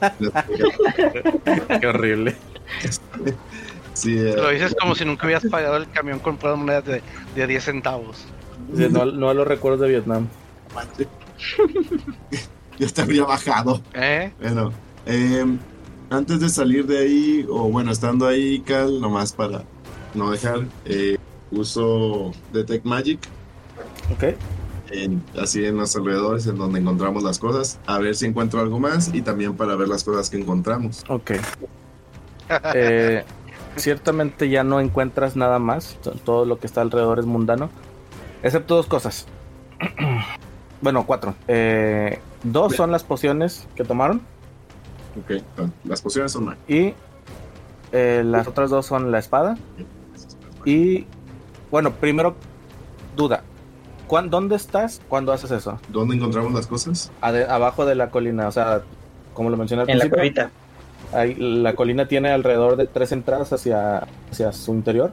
Qué horrible. Sí, eh, Lo dices como si nunca hubieras pagado el camión con puras monedas de, de 10 centavos. Sí, No, no a los recuerdos de Vietnam. yo te habría bajado. ¿Eh? Bueno, eh, antes de salir de ahí, o bueno, estando ahí, Cal, nomás para no dejar, eh, uso Detect Magic Ok. en- así en los alrededores en donde encontramos las cosas, a ver si encuentro algo más y también para ver las cosas que encontramos. Ok. Eh, ciertamente ya no encuentras nada más. to- Todo lo que está alrededor es mundano. Excepto dos cosas. bueno, cuatro. Eh, dos son las pociones que tomaron. Ok, las pociones son mágicas. Y eh, las otras dos son la espada. Y bueno, primero, duda. ¿Cuán- ¿Dónde estás cuando haces eso? ¿Dónde encontramos las cosas? Ade- abajo de la colina, o sea, como lo mencioné al En la ahí, la colina tiene alrededor de tres entradas hacia, hacia su interior,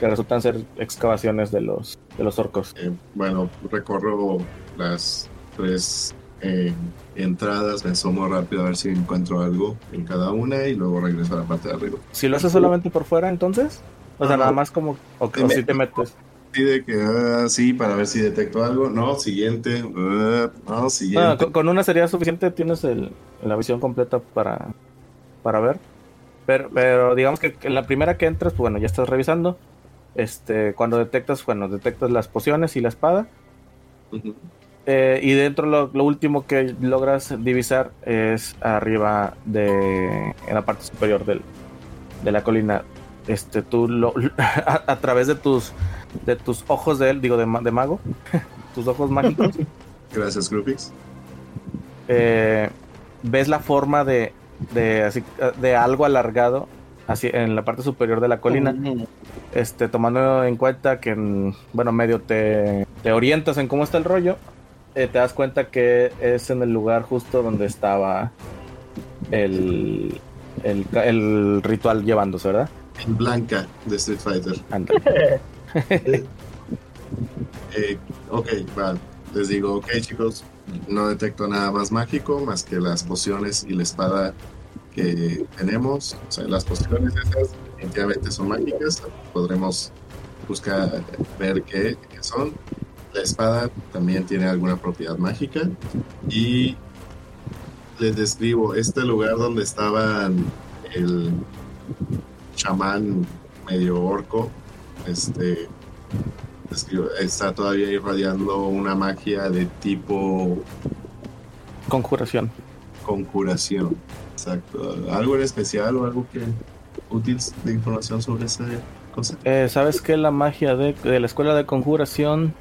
que resultan ser excavaciones de los, de los orcos. Eh, bueno, recorro las tres eh, entradas, me asomo rápido a ver si encuentro algo en cada una y luego regreso a la parte de arriba. Si lo haces solamente por fuera, entonces, o sea, nada más como, o, si te metes. De que ah, sí, para ver si detecto algo. No, siguiente. ah, no, siguiente. con, con una sería suficiente, tienes el- la visión completa para, para ver. Pero, pero digamos que, que la primera que entras, pues bueno, ya estás revisando. Este, cuando detectas, bueno, detectas las pociones y la espada. Ujú. Eh, y dentro lo, lo último que logras divisar es arriba de en la parte superior del, de la colina. Este, tú lo, a, a través de tus de tus ojos de él, digo de mago, tus ojos mágicos, Gracias, Groupix. eh, ves la forma de, de, así, de algo alargado así en la parte superior de la colina. Este, tomando en cuenta que, mm, bueno, medio te, te orientas en cómo está el rollo, eh, te das cuenta que es en el lugar justo donde estaba el, el, el ritual llevándose, ¿verdad? En blanca de Street Fighter. Eh, ok, va. Les digo, ok, chicos, no detecto nada más mágico más que las pociones y la espada que tenemos. O sea, las pociones esas definitivamente son mágicas. Podremos buscar, ver qué, qué son. La espada también tiene alguna propiedad mágica. Y les describo este lugar donde estaban el chamán medio orco. Este describo- está todavía irradiando una magia de tipo Conjuración. conjuración. Exacto. ¿Algo en especial o algo que útil de información sobre ese cosa. Eh, ¿Sabes que la magia de, de la escuela de conjuración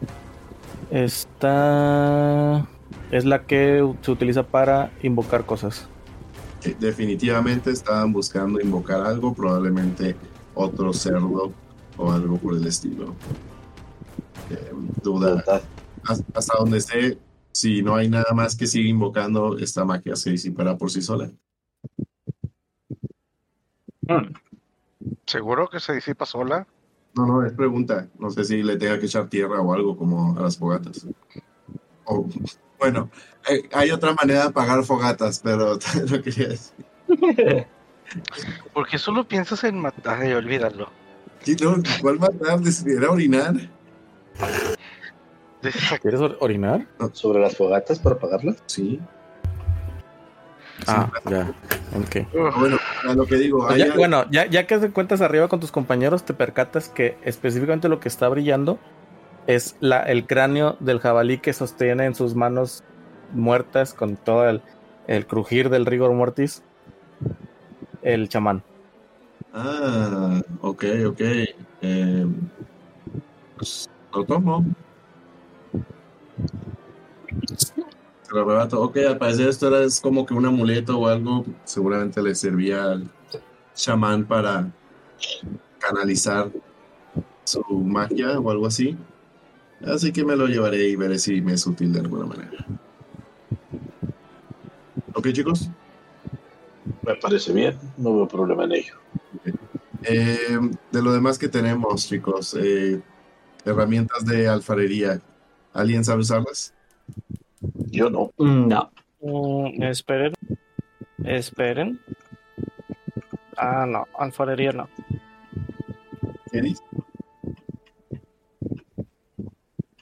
está... es la que se utiliza para invocar cosas? Definitivamente estaban buscando invocar algo, probablemente otro cerdo o algo por el estilo. Eh, duda. Hasta donde sé, si no hay nada más que siga invocando, esta magia se disipará por sí sola. Mm. ¿Seguro que se disipa sola? No, no, es pregunta. No sé si le tenga que echar tierra o algo como a las fogatas. O, bueno, eh, hay otra manera de apagar fogatas, pero lo quería decir. Porque solo piensas en matar y olvídalo. Sí, no, ¿Cuál matar? ¿Era orinar? ¿Quieres or- orinar? ¿Sobre las fogatas para apagarlas? Sí. Ah, ya. Ok. "Ugh, Bueno, a lo que digo, Pues ya- bueno, ya, ya que te cuentas arriba con tus compañeros, te percatas que específicamente lo que está brillando es la, el cráneo del jabalí que sostiene en sus manos muertas con todo el, el crujir del rigor mortis el chamán. Ah, ok, ok. Eh, pues, lo tomo. Arrebato. Ok, al parecer esto era es como que un amuleto o algo. Seguramente le servía al chamán para canalizar su magia o algo así. Así que me lo llevaré y veré si me es útil de alguna manera. Ok, chicos. Me parece bien, no veo problema en ello. Eh, de lo demás que tenemos, chicos, eh, herramientas de alfarería. ¿Alguien sabe usarlas? Yo no. No. Mm, esperen. Esperen. Ah, no. Alfarería no. Eddie?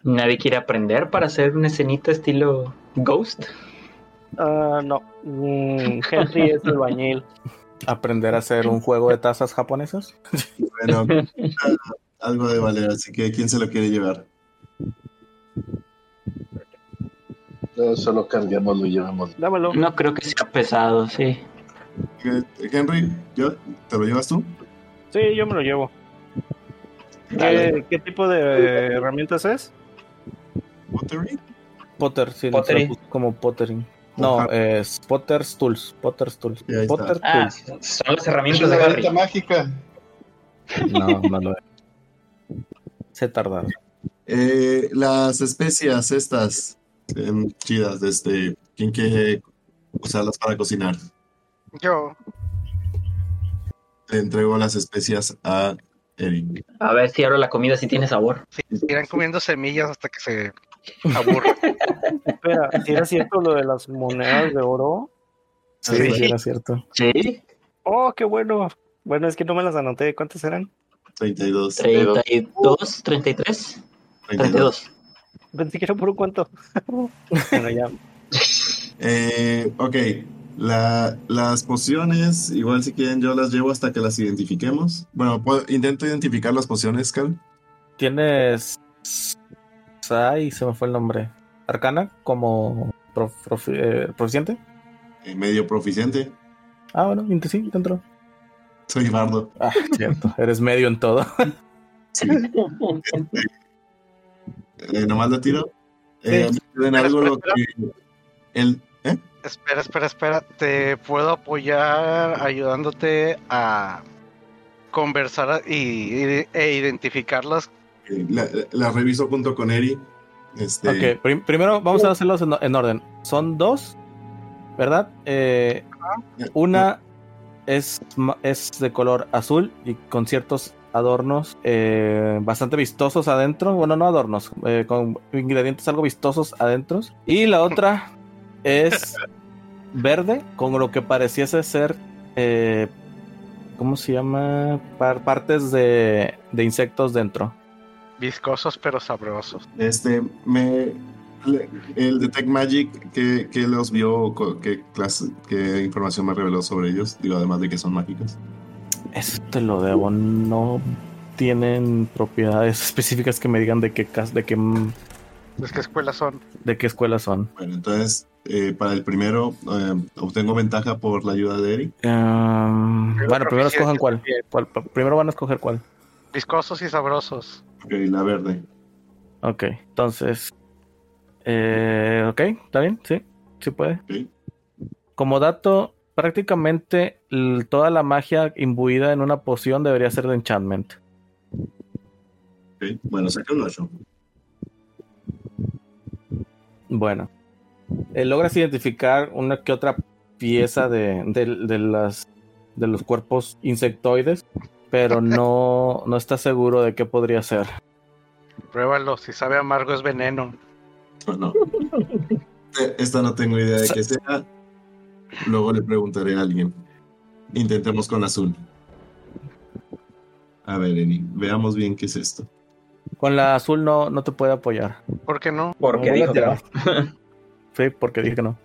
¿Nadie quiere aprender para hacer una escenita estilo Ghost? Ah, no. Mm, Henry es el bañil. Aprender a hacer un juego de tazas japonesas. Bueno, algo de valer, así que ¿quién se lo quiere llevar? Solo cambiémoslo y llevémoslo. Dámelo. No creo que sea pesado, sí. Henry, ¿yo? ¿te lo llevas tú? Sí, yo me lo llevo. ¿Qué, qué tipo de herramientas es? ¿Pottery? Potter, sí, Pottery. lo como Pottering. No, Ajá. es Potter's Tools. Potter's Tools. Potter Ah, Tools. son las herramientas de Harry. varita mágica. No, no lo. Se tardaron. Eh, las especias estas em, chidas, este, ¿quién quiere usarlas para cocinar? Yo, Le entrego las especias a Eric. A ver si ahora la comida sí tiene sabor. sí, irán comiendo semillas hasta que se aburran. Espera, si era cierto lo de las monedas de oro. Sí, Sí. sí, era cierto. Sí. Oh, qué bueno. Bueno, es que no me las anoté. ¿Cuántas eran? 32. 32, 33, 32. Pensé que era puro cuánto. bueno, ya. Eh, ok, La- las pociones, igual si quieren yo las llevo hasta que las identifiquemos. Bueno, puedo- intento identificar las pociones, Cal. Tienes. Ay, se me fue el nombre. Arcana como prof- eh, proficiente. Eh, medio proficiente. Ah, bueno, sí, dentro. Soy bardo. Ah, cierto. Eres medio en todo. Sí. Eh, nomás la tiro. Eh, Sí. Espera, algo lo espera, que. El, ¿eh? Espera, espera, espera. Te puedo apoyar ayudándote a conversar y, y- e identificarlas. Eh, La, la reviso junto con Eri. Este, Ok, prim- primero vamos a hacerlos en, en orden. Son dos, ¿verdad? Eh, una es, es de color azul y con ciertos adornos eh, bastante vistosos adentro. Bueno, no adornos, eh, con ingredientes algo vistosos adentro. Y la otra es verde con lo que pareciese ser, eh, ¿cómo se llama? Par- partes de, de insectos dentro. Viscosos pero sabrosos. Este, me. le- El Detect Magic, ¿qué, qué los vio? ¿Qué, clase, ¿Qué información me reveló sobre ellos? Digo, además de que son mágicas. Eso te lo debo. No tienen propiedades específicas que me digan de qué cas- de qué ¿De qué escuelas son? de qué escuela son. Bueno, entonces, eh, para el primero, eh, obtengo ventaja por la ayuda de Eri. Um, bueno, primero escojan cuál. Primero van a escoger cuál. Viscosos y sabrosos. Ok, la verde. Ok, entonces. Eh, ok, ¿está bien? Sí, sí puede. Ok. Como dato, prácticamente toda la magia imbuida en una poción debería ser de enchantment. Bueno, saca un 8. Bueno, eh, logras identificar una que otra pieza de, de- de las, de los cuerpos insectoides, pero no, no estás seguro de qué podría ser. Pruébalo, si sabe amargo es veneno. ¿O no? Eh, Esta no tengo idea de qué sea. Luego le preguntaré a alguien. Intentemos con azul. A ver, Eni, veamos bien qué es esto. Con la azul no, no te puede apoyar. ¿Por qué no? Porque No, dijo no, que no. Sí, porque dije que no.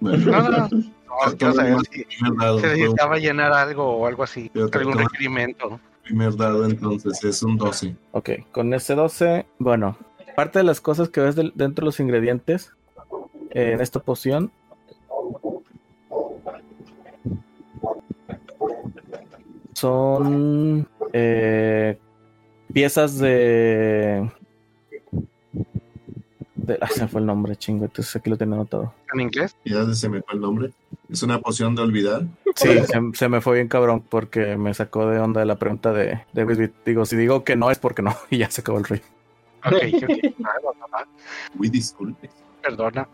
Bueno, No, no, no. No, quiero saber si primer dado, se necesitaba llenar algo o algo así. Algún que- requerimiento. primer dado, entonces es un 12. Ok, con ese 12, bueno, parte de las cosas que ves dentro de los ingredientes eh, en esta poción son eh, piezas de, de... Ah, se me fue el nombre, chingo, entonces aquí lo tenía anotado. ¿En inglés? Ya se me fue el nombre. Es una poción de olvidar. Sí, se, se me fue bien cabrón porque me sacó de onda la pregunta de, de. Digo, si digo que no es porque no, y ya se acabó el rey. Ok, ok. Ah, va, va, va. Uy, disculpe. Perdona.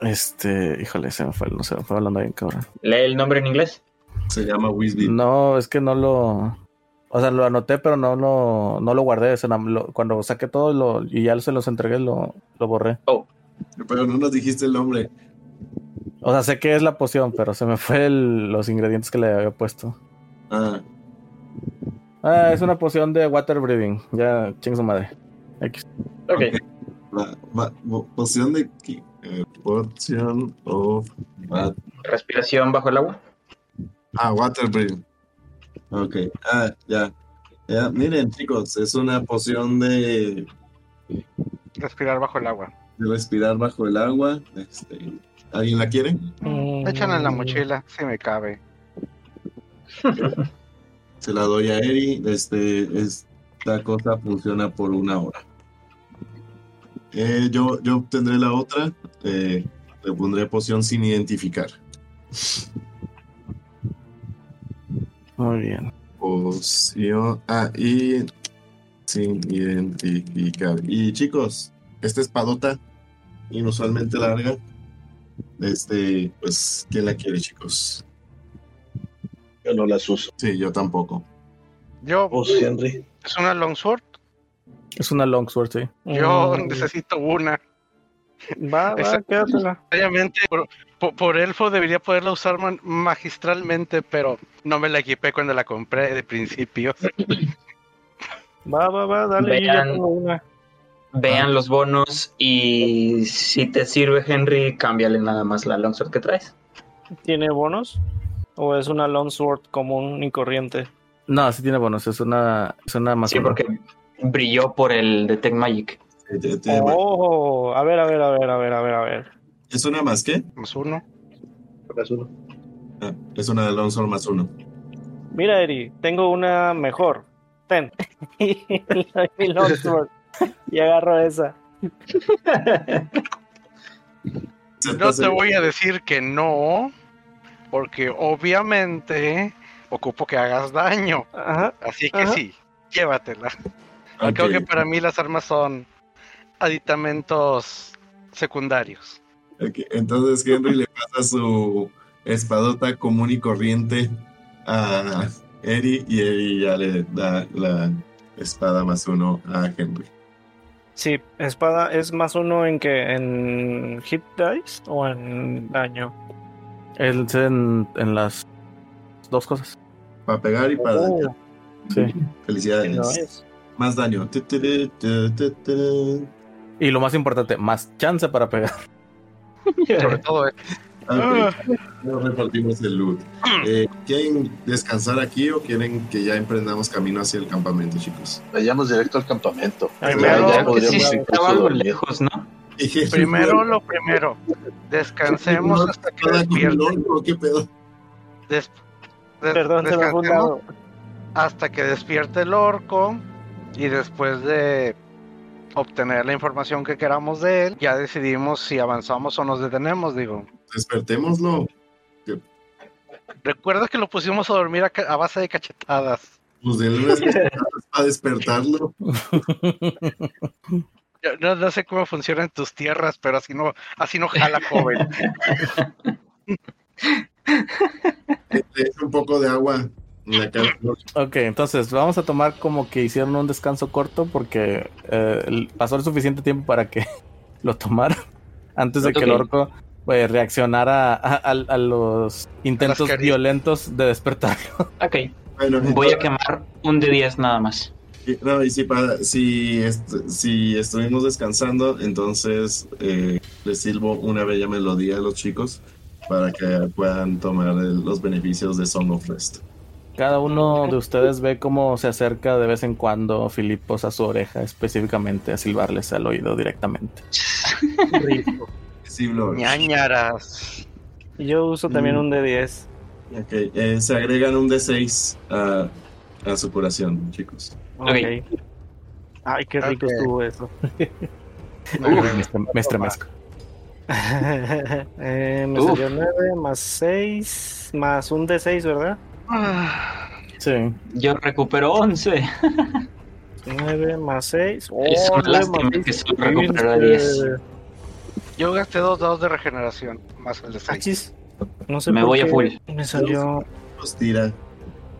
Este, híjole, se me fue, no se me fue hablando bien cabrón. Lee el nombre en inglés. Se llama Wisby. No, es que no lo. O sea, lo anoté, pero no lo, no lo guardé. cuando saqué todo lo, y ya se los entregué, lo, lo borré. Pero no nos dijiste el nombre. O sea, sé que es la poción, pero se me fue el- los ingredientes que le había puesto. Ah, Ah, es una poción de water breathing. Ya, ching su madre. X. Ok. la, po- poción de. Eh, potion of. Respiración bajo el agua. Ah, water breathing. Ok. Ah, ya. Ya, miren, chicos, es una poción de, Respirar bajo el agua. de respirar bajo el agua. Este, ¿Alguien la quiere? Échala en la mochila, si me cabe. Se la doy a Eri. Este, esta cosa funciona por una hora. Eh, yo, yo obtendré la otra. eh, le pondré poción sin identificar. Muy bien. Poción. Ah, y sin identificar. Y chicos, esta espadota, inusualmente larga. Este, pues, ¿quién la quiere, chicos? Yo no las uso. Sí, yo tampoco. Yo, Oh, Henry. es una longsword. Es una longsword, sí. Yo Mm, necesito una. Va, va, quédatela. Obviamente, por, elfo debería poderla usar man- magistralmente, pero no me la equipé cuando la compré de principio. Va, va, va, dale. Vean. una. Vean los bonos y si te sirve Henry, cámbiale nada más la longsword que traes. ¿Tiene bonos? ¿O es una longsword común y corriente? No, sí tiene bonos. Es una, es una más Sí, porque brilló por el Detect Magic. Oh, a ver, a ver, a ver, a ver, a ver, a ver. ¿Es una más qué? Más uno. Las uno. Ah, es una de Lonsor más uno. Mira, Eri, tengo una mejor. Ten. y doy mi longsword. Y agarro esa. No te voy a decir que no, porque obviamente ocupo que hagas daño. Ajá. Así que Ajá. sí, llévatela. Creo que para mí las armas son aditamentos secundarios. Entonces Henry le pasa su espadota común y corriente a Eri y Eri ya le da la espada más uno a Henry. Sí, espada es más uno en que en hit dice o en daño. Es en, en las dos cosas. Para pegar y para dañar. Oh, Sí. Felicidades. Más daño. Y lo más importante, más chance para pegar. Sobre todo eh, Ok, ya repartimos el loot. Eh, ¿Quieren descansar aquí o quieren que ya emprendamos camino hacia el campamento, chicos? Vayamos directo al campamento. Primero, Ya podríamos sí algo lejos, ¿no? primero lo primero. Descansemos hasta que ¿Cada despierten. qué pedo? Des- des- Perdón, se me descansemos, hasta que despierte el orco y después de obtener la información que queramos de él, ya decidimos si avanzamos o nos detenemos, digo. Despertémoslo. Recuerda que lo pusimos a dormir a, base de cachetadas. Pues denle unas cachetadas para despertarlo. No, no sé cómo funciona en tus tierras, pero así no, así no jala, joven. Un poco de agua. Ok, entonces vamos a tomar como que hicieron un descanso corto porque eh, pasó el suficiente tiempo para que lo tomara antes de que el orco pues, reaccionara a, a- a los intentos violentos de despertar. Ok, Bueno, voy a entonces- quemar un de 10 nada más. Y- No, y si, para, si, est- si estuvimos descansando, entonces eh, les silbo una bella melodía a los chicos para que puedan tomar el- los beneficios de Song of Rest. Cada uno de ustedes ve cómo se acerca de vez en cuando Filipos a su oreja específicamente a silbarles al oído directamente. Rico. Sí. Ñañaras. Yo uso también Mm. un de 10. Ok, eh, se agregan un D6 a, a su curación, chicos. Ok. Ok. Ay, qué rico estuvo eso. Me estre- me estremezco. Eh, me Uf. salió 9 más 6 más un de 6, ¿verdad? Ah, Sí. Yo recupero 11. 9 más 6. Es una lástima que solo recuperara 10. Yo gasté dos dados de regeneración, más el de seis. Achis. No sé Me voy a full. Me salió. Los tira.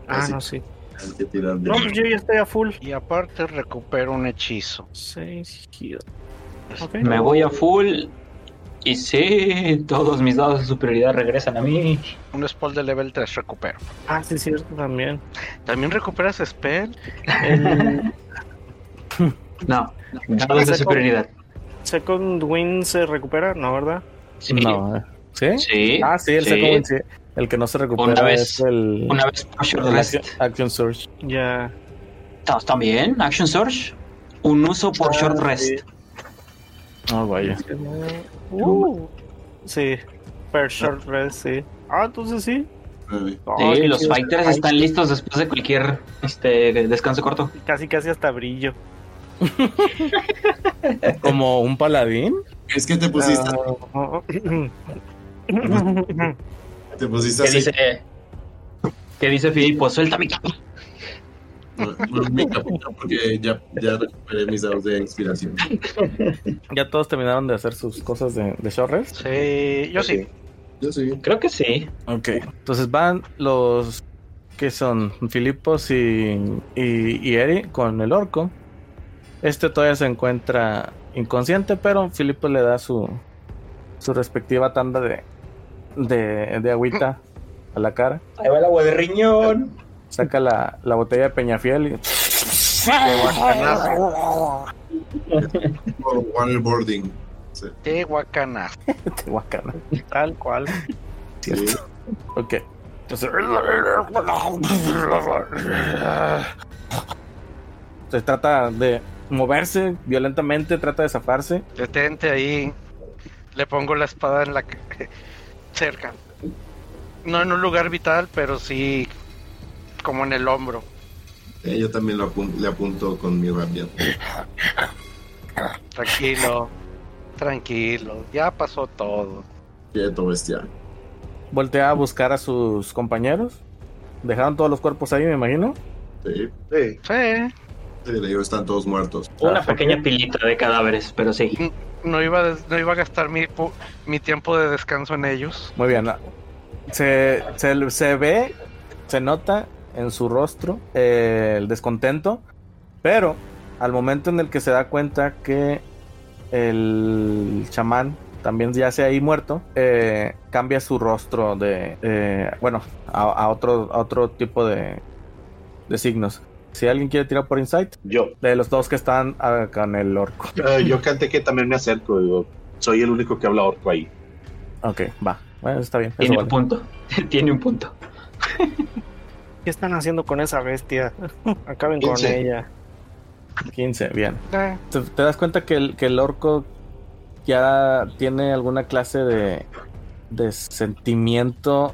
Ah, Así. no, sí. Hay que tirar de- No, pues yo ya estoy a full. Y aparte recupero un hechizo. 6 Ok. Me voy a full. Y sí, todos mis dados de superioridad regresan a mí. Un spell de level 3 recupero. Ah, sí, cierto, también. ¿También recuperas spell? El No, dados de superioridad. Second Wind se recupera, ¿no, verdad? Sí. No, eh. ¿Sí? Sí. Ah, sí, el sí. second wind, sí. El que no se recupera Una vez- es el, Una vez por short el rest. action, action surge. Ya. ¿Estás también? Action Surge. Un uso por Ah, short sí. Rest. Oh, vaya. Uh, sí. Per short rest, sí. Ah, entonces sí. Ah, Sí, los chido. fighters están listos después de cualquier este descanso corto. Casi, casi hasta brillo. Como un paladín. Es que te pusiste, Ah, te pusiste ¿Qué así. dice? ¿Qué dice Filipo? Suelta mi capa. No, no, mi capita, porque ya, ya recuperé mis dados de inspiración. Ya todos terminaron de hacer sus cosas de, de short rest. Sí, yo sí. Yo sí. Creo que sí. Ok. Entonces van los que son Filipos y, y, y Eri con el orco. Este todavía se encuentra inconsciente, pero Filipos le da su, su respectiva tanda de, de, de agüita a la cara. Ahí va el agua de riñón. Saca la, la botella de Peñafiel y Qué Waterboarding. Sí. Qué guacanazo. te guacana. Tal cual. Sí. Ok. Entonces. Se trata de moverse violentamente, trata de zafarse. Detente ahí. Le pongo la espada en la ca- cerca. No en un lugar vital, pero sí como en el hombro. Eh, yo también lo apun- le apunto con mi rabia. Tranquilo. Tranquilo. Ya pasó todo. Quieto, bestia. Voltea a buscar a sus compañeros. Dejaron todos los cuerpos ahí, me imagino. Sí. Sí. Sí. Sí, le digo, están todos muertos. Una Ah, pequeña pilita de cadáveres, pero sí. No iba, a des- no iba a gastar mi, pu- mi tiempo de descanso en ellos. Muy bien. Se, se, se ve, se nota en su rostro eh, el descontento. Pero al momento en el que se da cuenta que el chamán también yace ahí muerto, eh, cambia su rostro de, eh, bueno, a, a otro, a otro tipo de, de signos. Si alguien quiere tirar por insight, Yo. de los dos que están acá en el orco. Eh, yo canté que también me acerco. Digo, soy el único que habla orco ahí. Ok, va. Bueno, está bien. Tiene vale. un punto. Tiene un punto. ¿Qué están haciendo con esa bestia? Acaben con ella. 15, bien. Eh, ¿Te, te das cuenta que el, que el orco ya tiene alguna clase de, de sentimiento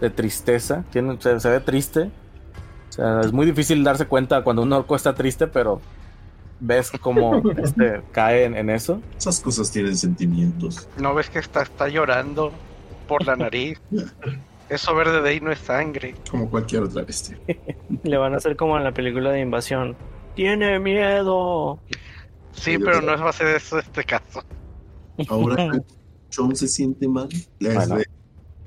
de tristeza? Tiene, se, se ve triste. O sea, es muy difícil darse cuenta cuando un orco está triste, pero ves cómo este, cae en, en eso. Esas cosas tienen sentimientos. ¿No ves que está, está llorando por la nariz? Eso verde de ahí no es sangre. Como cualquier otra bestia. Le van a hacer como en la película de invasión. Tiene miedo. Sí, Yo pero creo- no va a ser eso este caso. Ahora que John se siente mal. les- Bueno.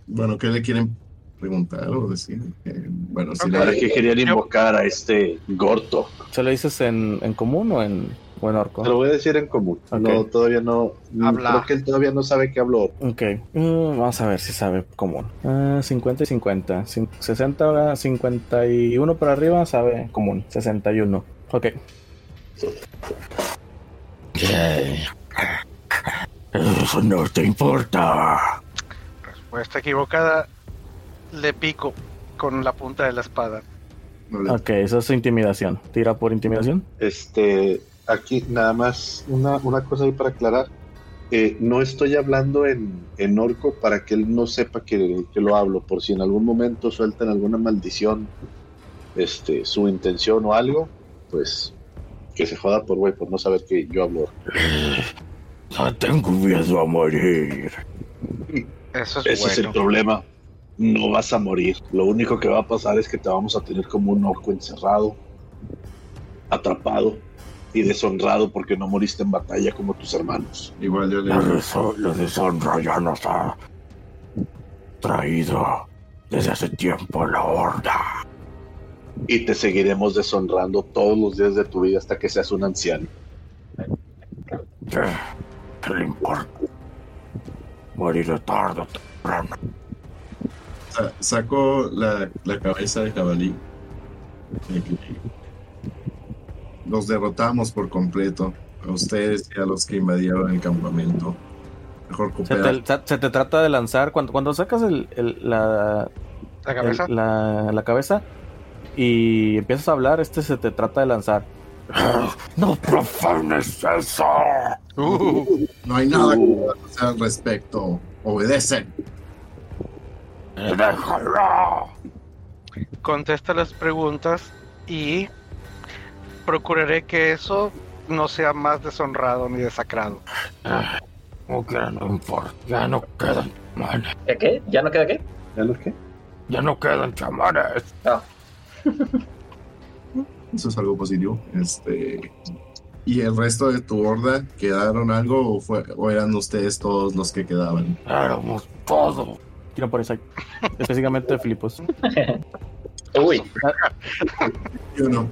bueno, ¿qué le quieren preguntar o decir? Eh, bueno, si Ok. le- ¿Para qué querían invocar a este Gorto? ¿Se lo dices en, en común o en, o en orco? Te lo voy a decir en común. No, todavía no. Habla. Creo que él todavía no sabe que habló. Ok, Mm, vamos a ver si sabe común. Ah, 50 y 50. Cin- 60, 51 para arriba sabe común. 61. Ok. Eso no te importa. Respuesta equivocada. Le pico con la punta de la espada. Ok, eso es intimidación. Tira por intimidación. Este, aquí nada más una, una cosa ahí para aclarar. Eh, no estoy hablando en, en orco para que él no sepa que, que lo hablo, por si en algún momento sueltan alguna maldición, este, su intención o algo, pues que se joda por güey, por no saber que yo hablo. orco. No tengo miedo a morir. Eso es Ese es el problema. No vas a morir. Lo único que va a pasar es que te vamos a tener como un orco encerrado, atrapado y deshonrado porque no moriste en batalla como tus hermanos. Igual yo le La, deso- la deshonra ya nos ha traído desde hace tiempo la horda. y te seguiremos deshonrando todos los días de tu vida hasta que seas un anciano. ¿Qué, qué le importa? Moriré tarde o temprano. sa- saco la, la cabeza de jabalí. Los derrotamos por completo. A ustedes y a los que invadieron el campamento. Mejor Se cooperar. te, se- te trata de lanzar cuando, cuando sacas el- el- la, La cabeza. el- la, la cabeza y empiezas a hablar, este se te trata de lanzar. ¡No profanes eso! Uh, No hay nada que hacer al respecto. Obedecen. ¡Déjalo! contesta las preguntas y procuraré que eso no sea más deshonrado ni desacrado. Como quiera, no importa. Ya no quedan chamanes. ¿Qué, ¿Qué? ¿Ya no queda qué? ¿Ya lo que? Ya no quedan chamanes. Eso es algo positivo. Este. ¿Y el resto de tu horda quedaron algo o, fue, o eran ustedes todos los que quedaban? Éramos todo. Tira por esa. Específicamente Filipos. Uy, Yo no.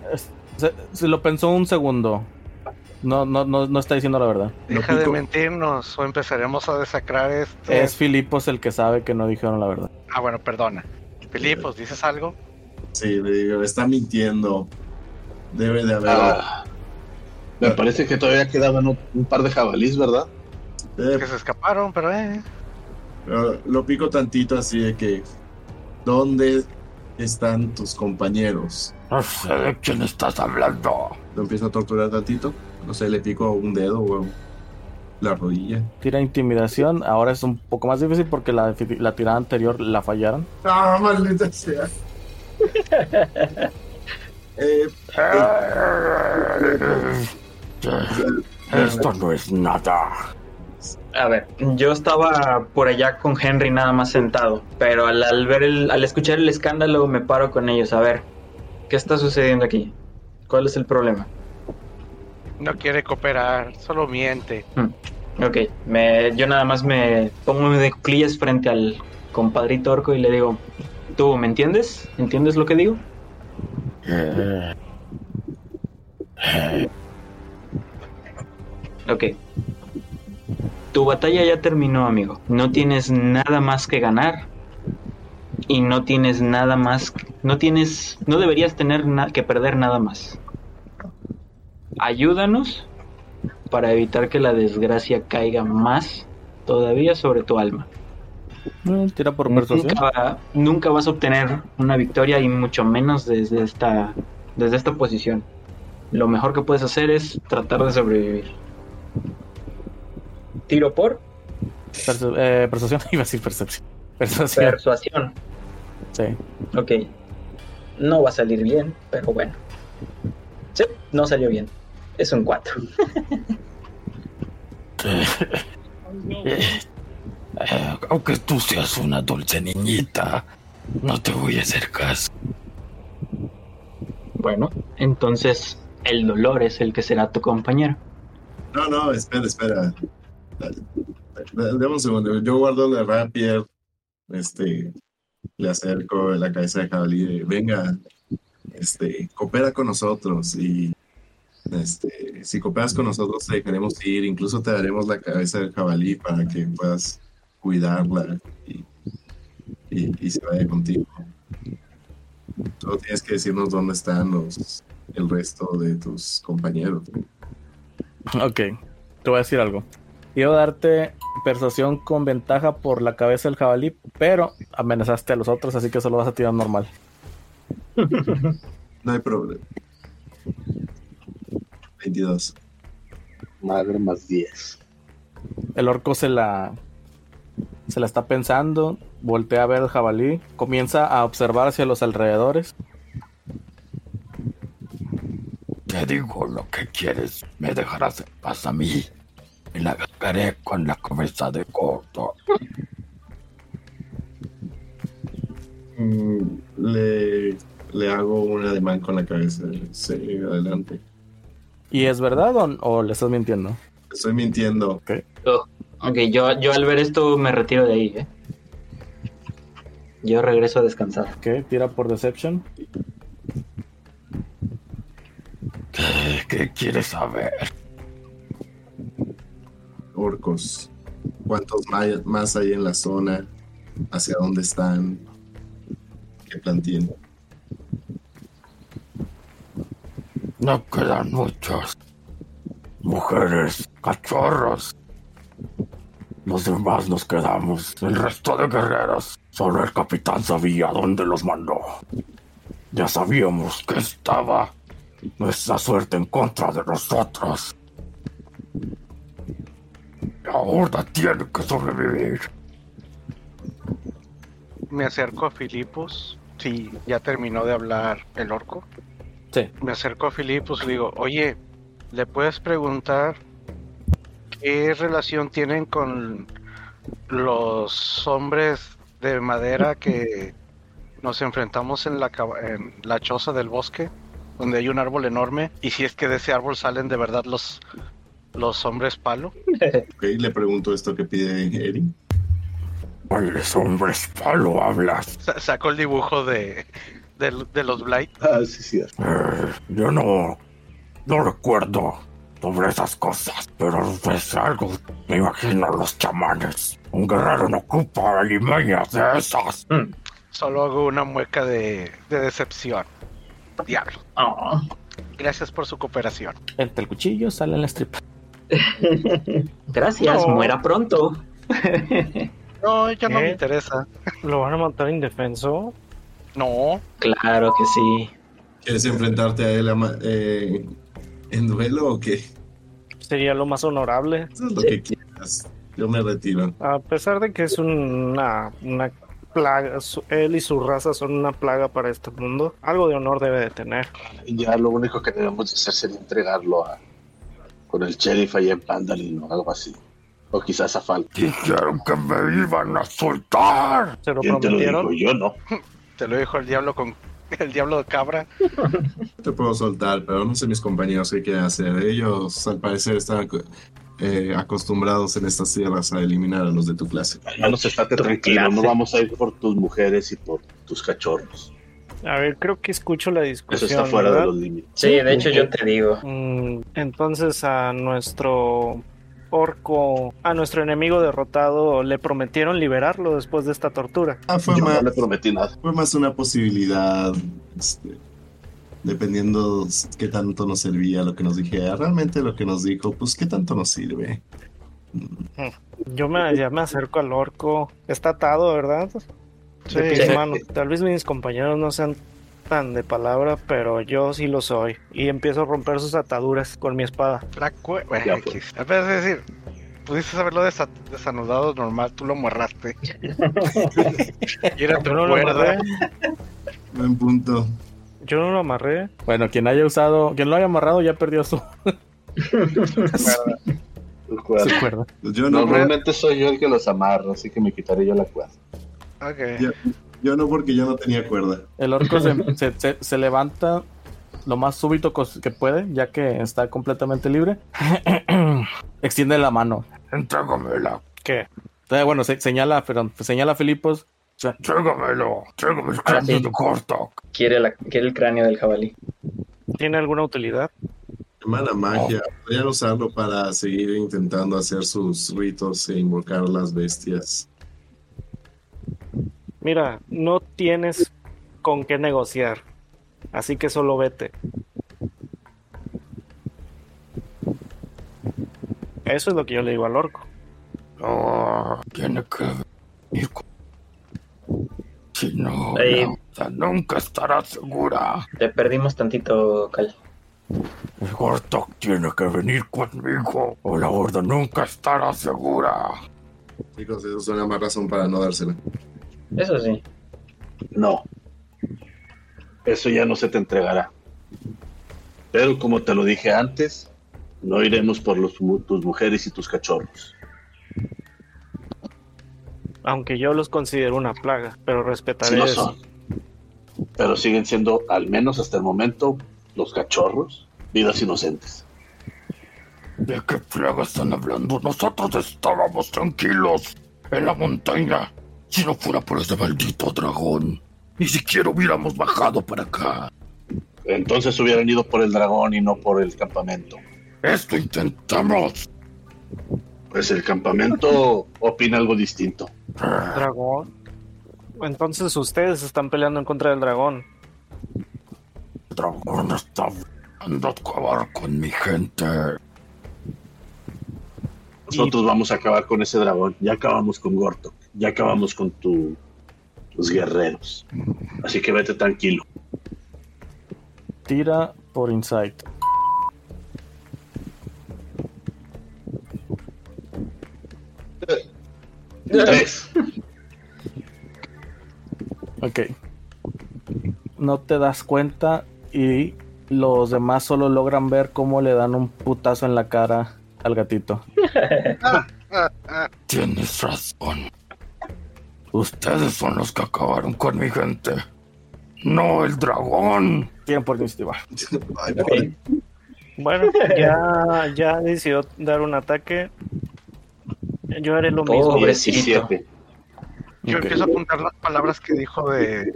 Se, se lo pensó un segundo. No, no, no, no está diciendo la verdad. Deja de mentirnos o empezaremos a desacrar esto. Es Filipos el que sabe que no dijeron la verdad. Ah, bueno, perdona. Filipos, ¿dices algo? Sí, le digo, está mintiendo. Debe de haber. Ah, me parece que todavía quedaban un, un par de jabalís, ¿verdad? Eh, Que se escaparon, pero eh. pero lo pico tantito así de que. ¿Dónde están tus compañeros? No sé de quién estás hablando. Lo empiezo a torturar tantito. No sé, le pico un dedo o la rodilla. Tira intimidación. Ahora es un poco más difícil porque la, la tirada anterior la fallaron. ¡Ah, maldita sea! Eh, Esto no es nada. a ver, yo estaba por allá con Henry nada más sentado, pero al, al ver el, al escuchar el escándalo me paro con ellos. A ver, ¿qué está sucediendo aquí? ¿Cuál es el problema? No quiere cooperar, solo miente. Ok, me, yo nada más me pongo de cuclillas frente al compadrito orco y le digo, ¿tú me entiendes? ¿Entiendes lo que digo? Ok. Tu batalla ya terminó, amigo. No tienes nada más que ganar. Y no tienes nada más. No tienes. No deberías tener que perder nada más. Ayúdanos para evitar que la desgracia caiga más todavía sobre tu alma. Tira por. Nunca, nunca vas a obtener una victoria y mucho menos desde esta, desde esta posición. Lo mejor que puedes hacer es tratar de sobrevivir. Tiro por Persu- eh, persuasión. Iba a decir percepción. Persuasión. persuasión. Sí. Ok. No va a salir bien, pero bueno. Sí, no salió bien. Es un 4. Eh, aunque tú seas una dulce niñita, no te voy a hacer caso. Bueno, entonces el dolor es el que será tu compañero. No, no, espera, espera. Dame un segundo. Yo guardo la rapier. Este, le acerco la cabeza de jabalí. Venga, este, coopera con nosotros y este, si cooperas con nosotros te dejaremos ir, incluso te daremos la cabeza del jabalí para que puedas cuidarla y, se vaya contigo. Solo tienes que decirnos dónde están los, el resto de tus compañeros. Ok, te voy a decir algo. Quiero darte persuasión con ventaja por la cabeza del jabalí, pero amenazaste a los otros, así que solo vas a tirar normal. No hay problema. 22. Madre más 10. El orco se la se la está pensando, voltea a ver al jabalí, comienza a observar hacia los alrededores. Te digo lo que quieres, me dejarás en paz a mí. Me la agarraré con la cabeza de corto. Mm, le, le hago un ademán con la cabeza. Sí, adelante. ¿Y es verdad o, o le estás mintiendo? Estoy mintiendo. Oh, ok, yo, yo al ver esto me retiro de ahí, ¿eh? Yo regreso a descansar. Ok, tira por Deception. ¿Qué, qué quieres saber? Orcos. ¿Cuántos más hay en la zona? ¿Hacia dónde están? ¿Qué plan? No quedan muchos. Mujeres, cachorros. Los demás nos quedamos. El resto de guerreros. Solo el capitán sabía dónde los mandó. Ya sabíamos que estaba nuestra suerte en contra de nosotros. Y ahora tiene que sobrevivir. Me acerco a Filipos. Sí, ya terminó de hablar el orco. Sí. Me acerco a Filipos y le digo, oye, ¿le puedes preguntar qué relación tienen con los hombres de madera que nos enfrentamos en la, en la choza del bosque, donde hay un árbol enorme? Y si es que de ese árbol salen de verdad los, los hombres palo. Ok, le pregunto esto que pide Eri. ¿Cuáles hombres palo hablas? Sa- Saco el dibujo de, de, de los Blight. Ah, sí, sí. Eh, yo no, no recuerdo sobre esas cosas, pero es algo, me imagino los chamanes. Un guerrero no ocupa alimañas de esas. Solo hago una mueca de, de decepción. Diablo. Oh. Gracias por su cooperación. Entre el cuchillo sale la strip. Gracias, No. muera pronto. No, ya no ¿Qué? me interesa. ¿Lo van a matar indefenso? No, Claro que sí. ¿Quieres enfrentarte a él eh, en duelo o qué? Sería lo más honorable. Eso es lo Sí. que quieras. Yo me retiro. A pesar de que es una, una plaga, él y su raza son una plaga para este mundo, algo de honor debe de tener. Ya lo único que debemos de hacer sería entregarlo a, con el sheriff ahí en Pandalin o algo así. O quizás a Falco. Dijeron que me iban a soltar. Se lo ¿Quién te lo prometieron. dijo? Yo no. te lo dijo el diablo con el diablo de cabra. Te puedo soltar, pero no sé mis compañeros qué quieren hacer. Ellos, al parecer, están eh, acostumbrados en estas tierras a eliminar a los de tu clase. Al menos estate tranquilo. clase. No vamos a ir por tus mujeres y por tus cachorros. A ver, creo que escucho la Eso discusión. está fuera de los límites. Sí, de hecho yo te digo. Mm, entonces a nuestro orco, a nuestro enemigo derrotado, le prometieron liberarlo después de esta tortura. Ah, fue Yo más, no le prometí nada. fue más una posibilidad, este, dependiendo qué tanto nos servía lo que nos dijera. Realmente lo que nos dijo, pues qué tanto nos sirve. Yo me, ya me acerco al orco. Está atado, ¿verdad? Sí. manos. Tal vez mis compañeros no sean tan de palabra, pero yo sí lo soy. Y empiezo a romper sus ataduras con mi espada. La cue- bueno, pues. En vez de decir, pudiste haberlo desa- desanudado normal, tú lo amarraste. y era tu no lo amarré. Buen punto. Yo no lo amarré. Bueno, quien haya usado, quien lo haya amarrado ya perdió su, Su cuerda. su cuerda. Pues Yo no, Normalmente soy yo el que los amarro, así que me quitaré yo la cuerda. Ok. yo, yo no porque yo no tenía cuerda. El orco se, se- se- se levanta lo más súbito que puede, ya que está completamente libre. Extiende la mano. Entrégamela. ¿Qué? Entonces, bueno, se, señala, perdón, señala a Filipos. Entrégamelo. Entrégame el cráneo de Gortok. Quiere, la, quiere el cráneo del jabalí. ¿Tiene alguna utilidad? Mala magia. Podrían usarlo para seguir intentando hacer sus ritos e invocar las bestias. Mira, no tienes con qué negociar. Así que solo vete. Eso es lo que yo le digo al orco. No, tiene que venir con... Si no, Ahí. la nunca estará segura. Te perdimos tantito, Cal. El Gortok tiene que venir conmigo o la horda nunca estará segura. Chicos, eso es una más razón para no dársela. Eso sí. No. Eso ya no se te entregará. Pero como te lo dije antes, no iremos por los, tus mujeres y tus cachorros. Aunque yo los considero una plaga, pero respetaré Sí lo eso. son. Pero siguen siendo, al menos hasta el momento, los cachorros, vidas inocentes. ¿De qué plaga están hablando? Nosotros estábamos tranquilos en la montaña. Si no fuera por ese maldito dragón, ni siquiera hubiéramos bajado para acá. Entonces hubieran ido por el dragón y no por el campamento. Esto intentamos. Pues el campamento opina algo distinto. ¿Dragón? Entonces ustedes están peleando en contra del dragón. El dragón está buscando acabar con mi gente. Nosotros vamos a acabar con ese dragón. Ya acabamos con Gorto. Ya acabamos con tu, tus guerreros. Así que vete tranquilo. Tira por insight. Tres. Ok. No te das cuenta y los demás solo logran ver cómo le dan un putazo en la cara al gatito. Tienes razón. Ustedes son los que acabaron con mi gente. No el dragón. Tienen por iniciativa. Bueno, ya, ya decidió dar un ataque. Yo haré lo mismo. Pobrecito. 17. Yo empiezo a apuntar las palabras que dijo de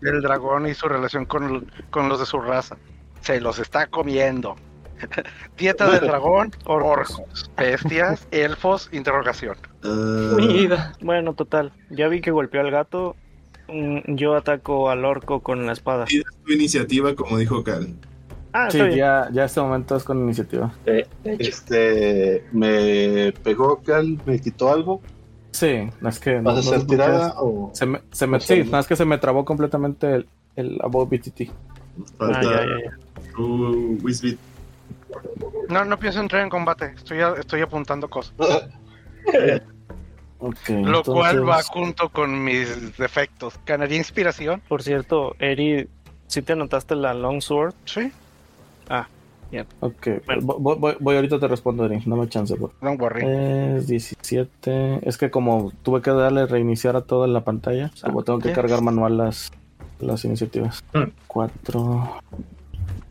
del dragón y su relación con, con los de su raza. Se los está comiendo. Dieta del dragón, orcos, bestias, elfos, interrogación. Vida. Bueno, total. Ya vi que golpeó al gato. Mm, Yo ataco al orco con la espada. pides tu iniciativa, como dijo Cal. Ah, Sí, ya, ya este momento es con iniciativa. Hecho. Este, me pegó Cal, me quitó algo. Sí, no es que. no- ¿Vas a no sé hacer tirada es- o Se me, se me, o sea, sí, no. más que se me trabó completamente el, el Above BTT. Falta Ah, ya, ya, ya. tu Wisbit. No, no pienso entrar en combate. Estoy, a- estoy apuntando cosas. Ok, Lo cual va junto con mis defectos. ¿Ganaría inspiración? Por cierto, Eri, ¿sí te anotaste la Longsword? Sí. Ok, Bueno. voy, voy- voy ahorita te respondo, Eri. Dame chance, por Don't worry. Es 17. Es que como tuve que darle reiniciar a toda la pantalla, como tengo que yes. cargar manual las, las iniciativas. Mm. 4.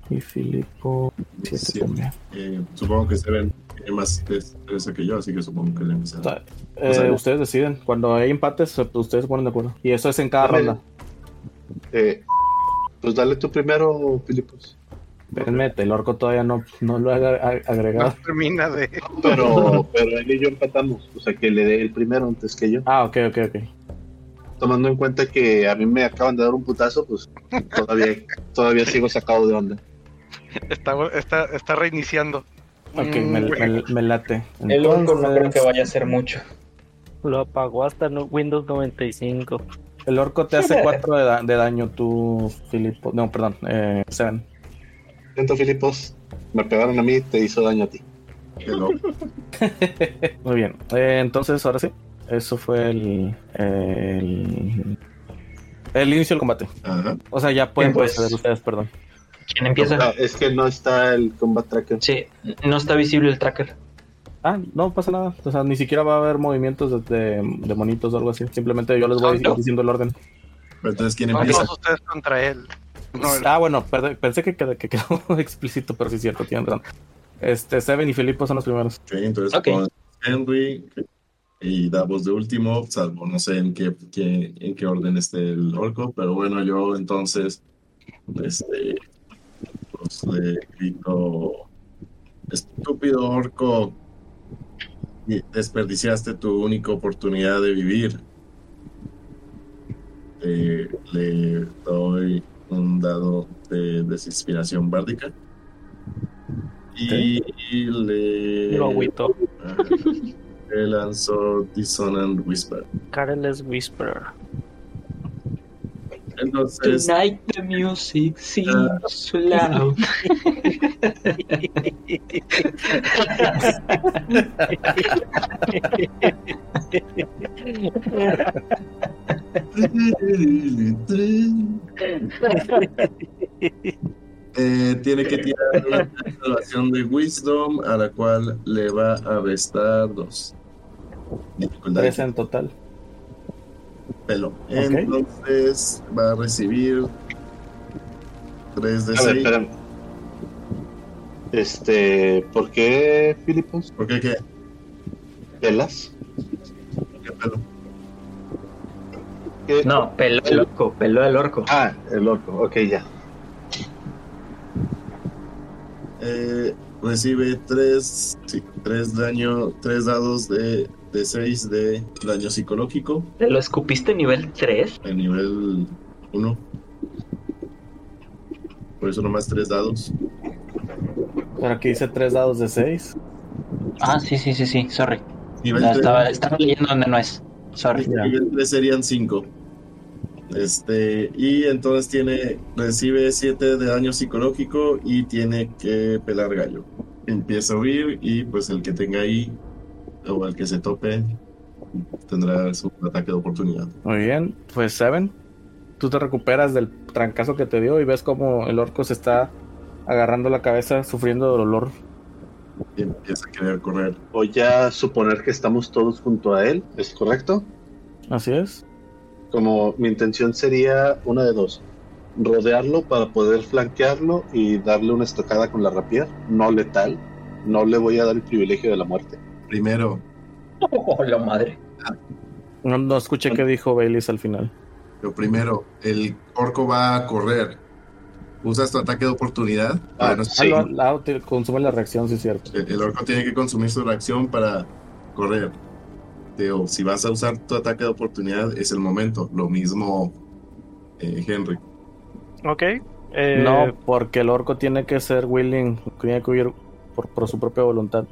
Y Filipo 7 Siete. también. Eh, supongo que se ven tiene más destreza que yo, así que supongo que le empieza. Ta- O sea, eh, ustedes deciden. Cuando hay empates, eh, ustedes se ponen de acuerdo. Y eso es en cada Dale. ronda. Eh, pues dale tú primero, Filipos. Espérenme, el orco todavía no, no lo ha No agregado. termina de. Pero, pero él y yo empatamos. O sea, que le dé el primero antes que yo. Ah, ok, ok, ok. Tomando en cuenta que a mí me acaban de dar un putazo, pues todavía, todavía sigo sacado de onda. Está, está, está reiniciando. Ok, Mm, me, güey. me- me late. El orco no creo que vaya a ser mucho. Lo apagó hasta no- Windows 95. El orco te hace 4 de, da- de daño, tú, Filipo. No, perdón, eh, Seven. Siento, Filipos, me pegaron a mí, te hizo daño a ti. Muy bien. Eh, entonces, ahora sí. Eso fue el, el El inicio del combate. Ajá. O sea, ya pueden pues. proceder ustedes, perdón. ¿Quién empieza? Ah, es que no está el combat tracker. Sí, no está visible el tracker. Ah, no pasa nada. O sea, ni siquiera va a haber movimientos de, de- de monitos o algo así. Simplemente yo les voy Exacto. diciendo el orden. Pero entonces, ¿quién No, empieza? todos ustedes contra él. No, el- Ah, bueno, pensé que, qued- que quedó explícito, pero sí es cierto, tienen razón. Este, Seven y Filipo son los primeros. Ok, entonces Ok. con Henry y Davos de último, salvo no sé en qué, qué- en qué orden esté el orco, pero bueno, yo entonces este, pues, le grito, estúpido orco, desperdiciaste tu única oportunidad de vivir. Eh, le doy un dado de desinspiración bárdica. Y le... Lo agüito. Le lanzó Dissonant Whisper. Careless Whisperer. Entonces, Tonight the music seems so loud. eh, tiene que tirar una salvación de Wisdom a la cual le va a restar dos. Tres en total. Pelo. Entonces va a recibir 3 de A ver, 6. espérame. Este, ¿por qué Filipos? ¿Por qué qué? ¿Velas? ¿Qué pelo? ¿Qué? No, peló el orco, peló el orco. Ah, el orco, ok, ya. Eh, recibe 3 sí, tres daño, 3 dados de, de 6 de daño psicológico ¿Te lo escupiste nivel 3? en nivel 1. Por eso nomás 3 dados. Pero aquí dice tres dados de seis. Ah, sí, sí, sí, sí, sorry. Nivel 3, estaba, estaba leyendo donde no es. Sorry. nivel 3 serían 5. Este, y entonces tiene, recibe 7 de daño psicológico y tiene que pelar gallo. Empieza a huir y pues el que tenga ahí, o que se tope, tendrá su ataque de oportunidad. Muy bien, pues Seven, tú te recuperas del trancazo que te dio y ves como el orco se está agarrando la cabeza, sufriendo dolor. Y empieza a querer correr. Voy a suponer que estamos todos junto a él, ¿es correcto? Así es. Como mi intención sería una de dos. Rodearlo para poder flanquearlo y darle una estocada con la rapier, no letal. No le voy a dar el privilegio de la muerte. Primero, Oh, la madre. No, no escuché qué dijo Baileys al final. lo primero, el orco va a correr. Usas tu ataque de oportunidad. Ah, sí. Ah, lo- ah, te- consume la reacción, sí es cierto. El, el orco tiene que consumir su reacción para correr. Digo, si vas a usar tu ataque de oportunidad, es el momento. Lo mismo eh, Henry. Ok. eh, No, porque el orco tiene que ser willing, tiene que huir por, por su propia voluntad.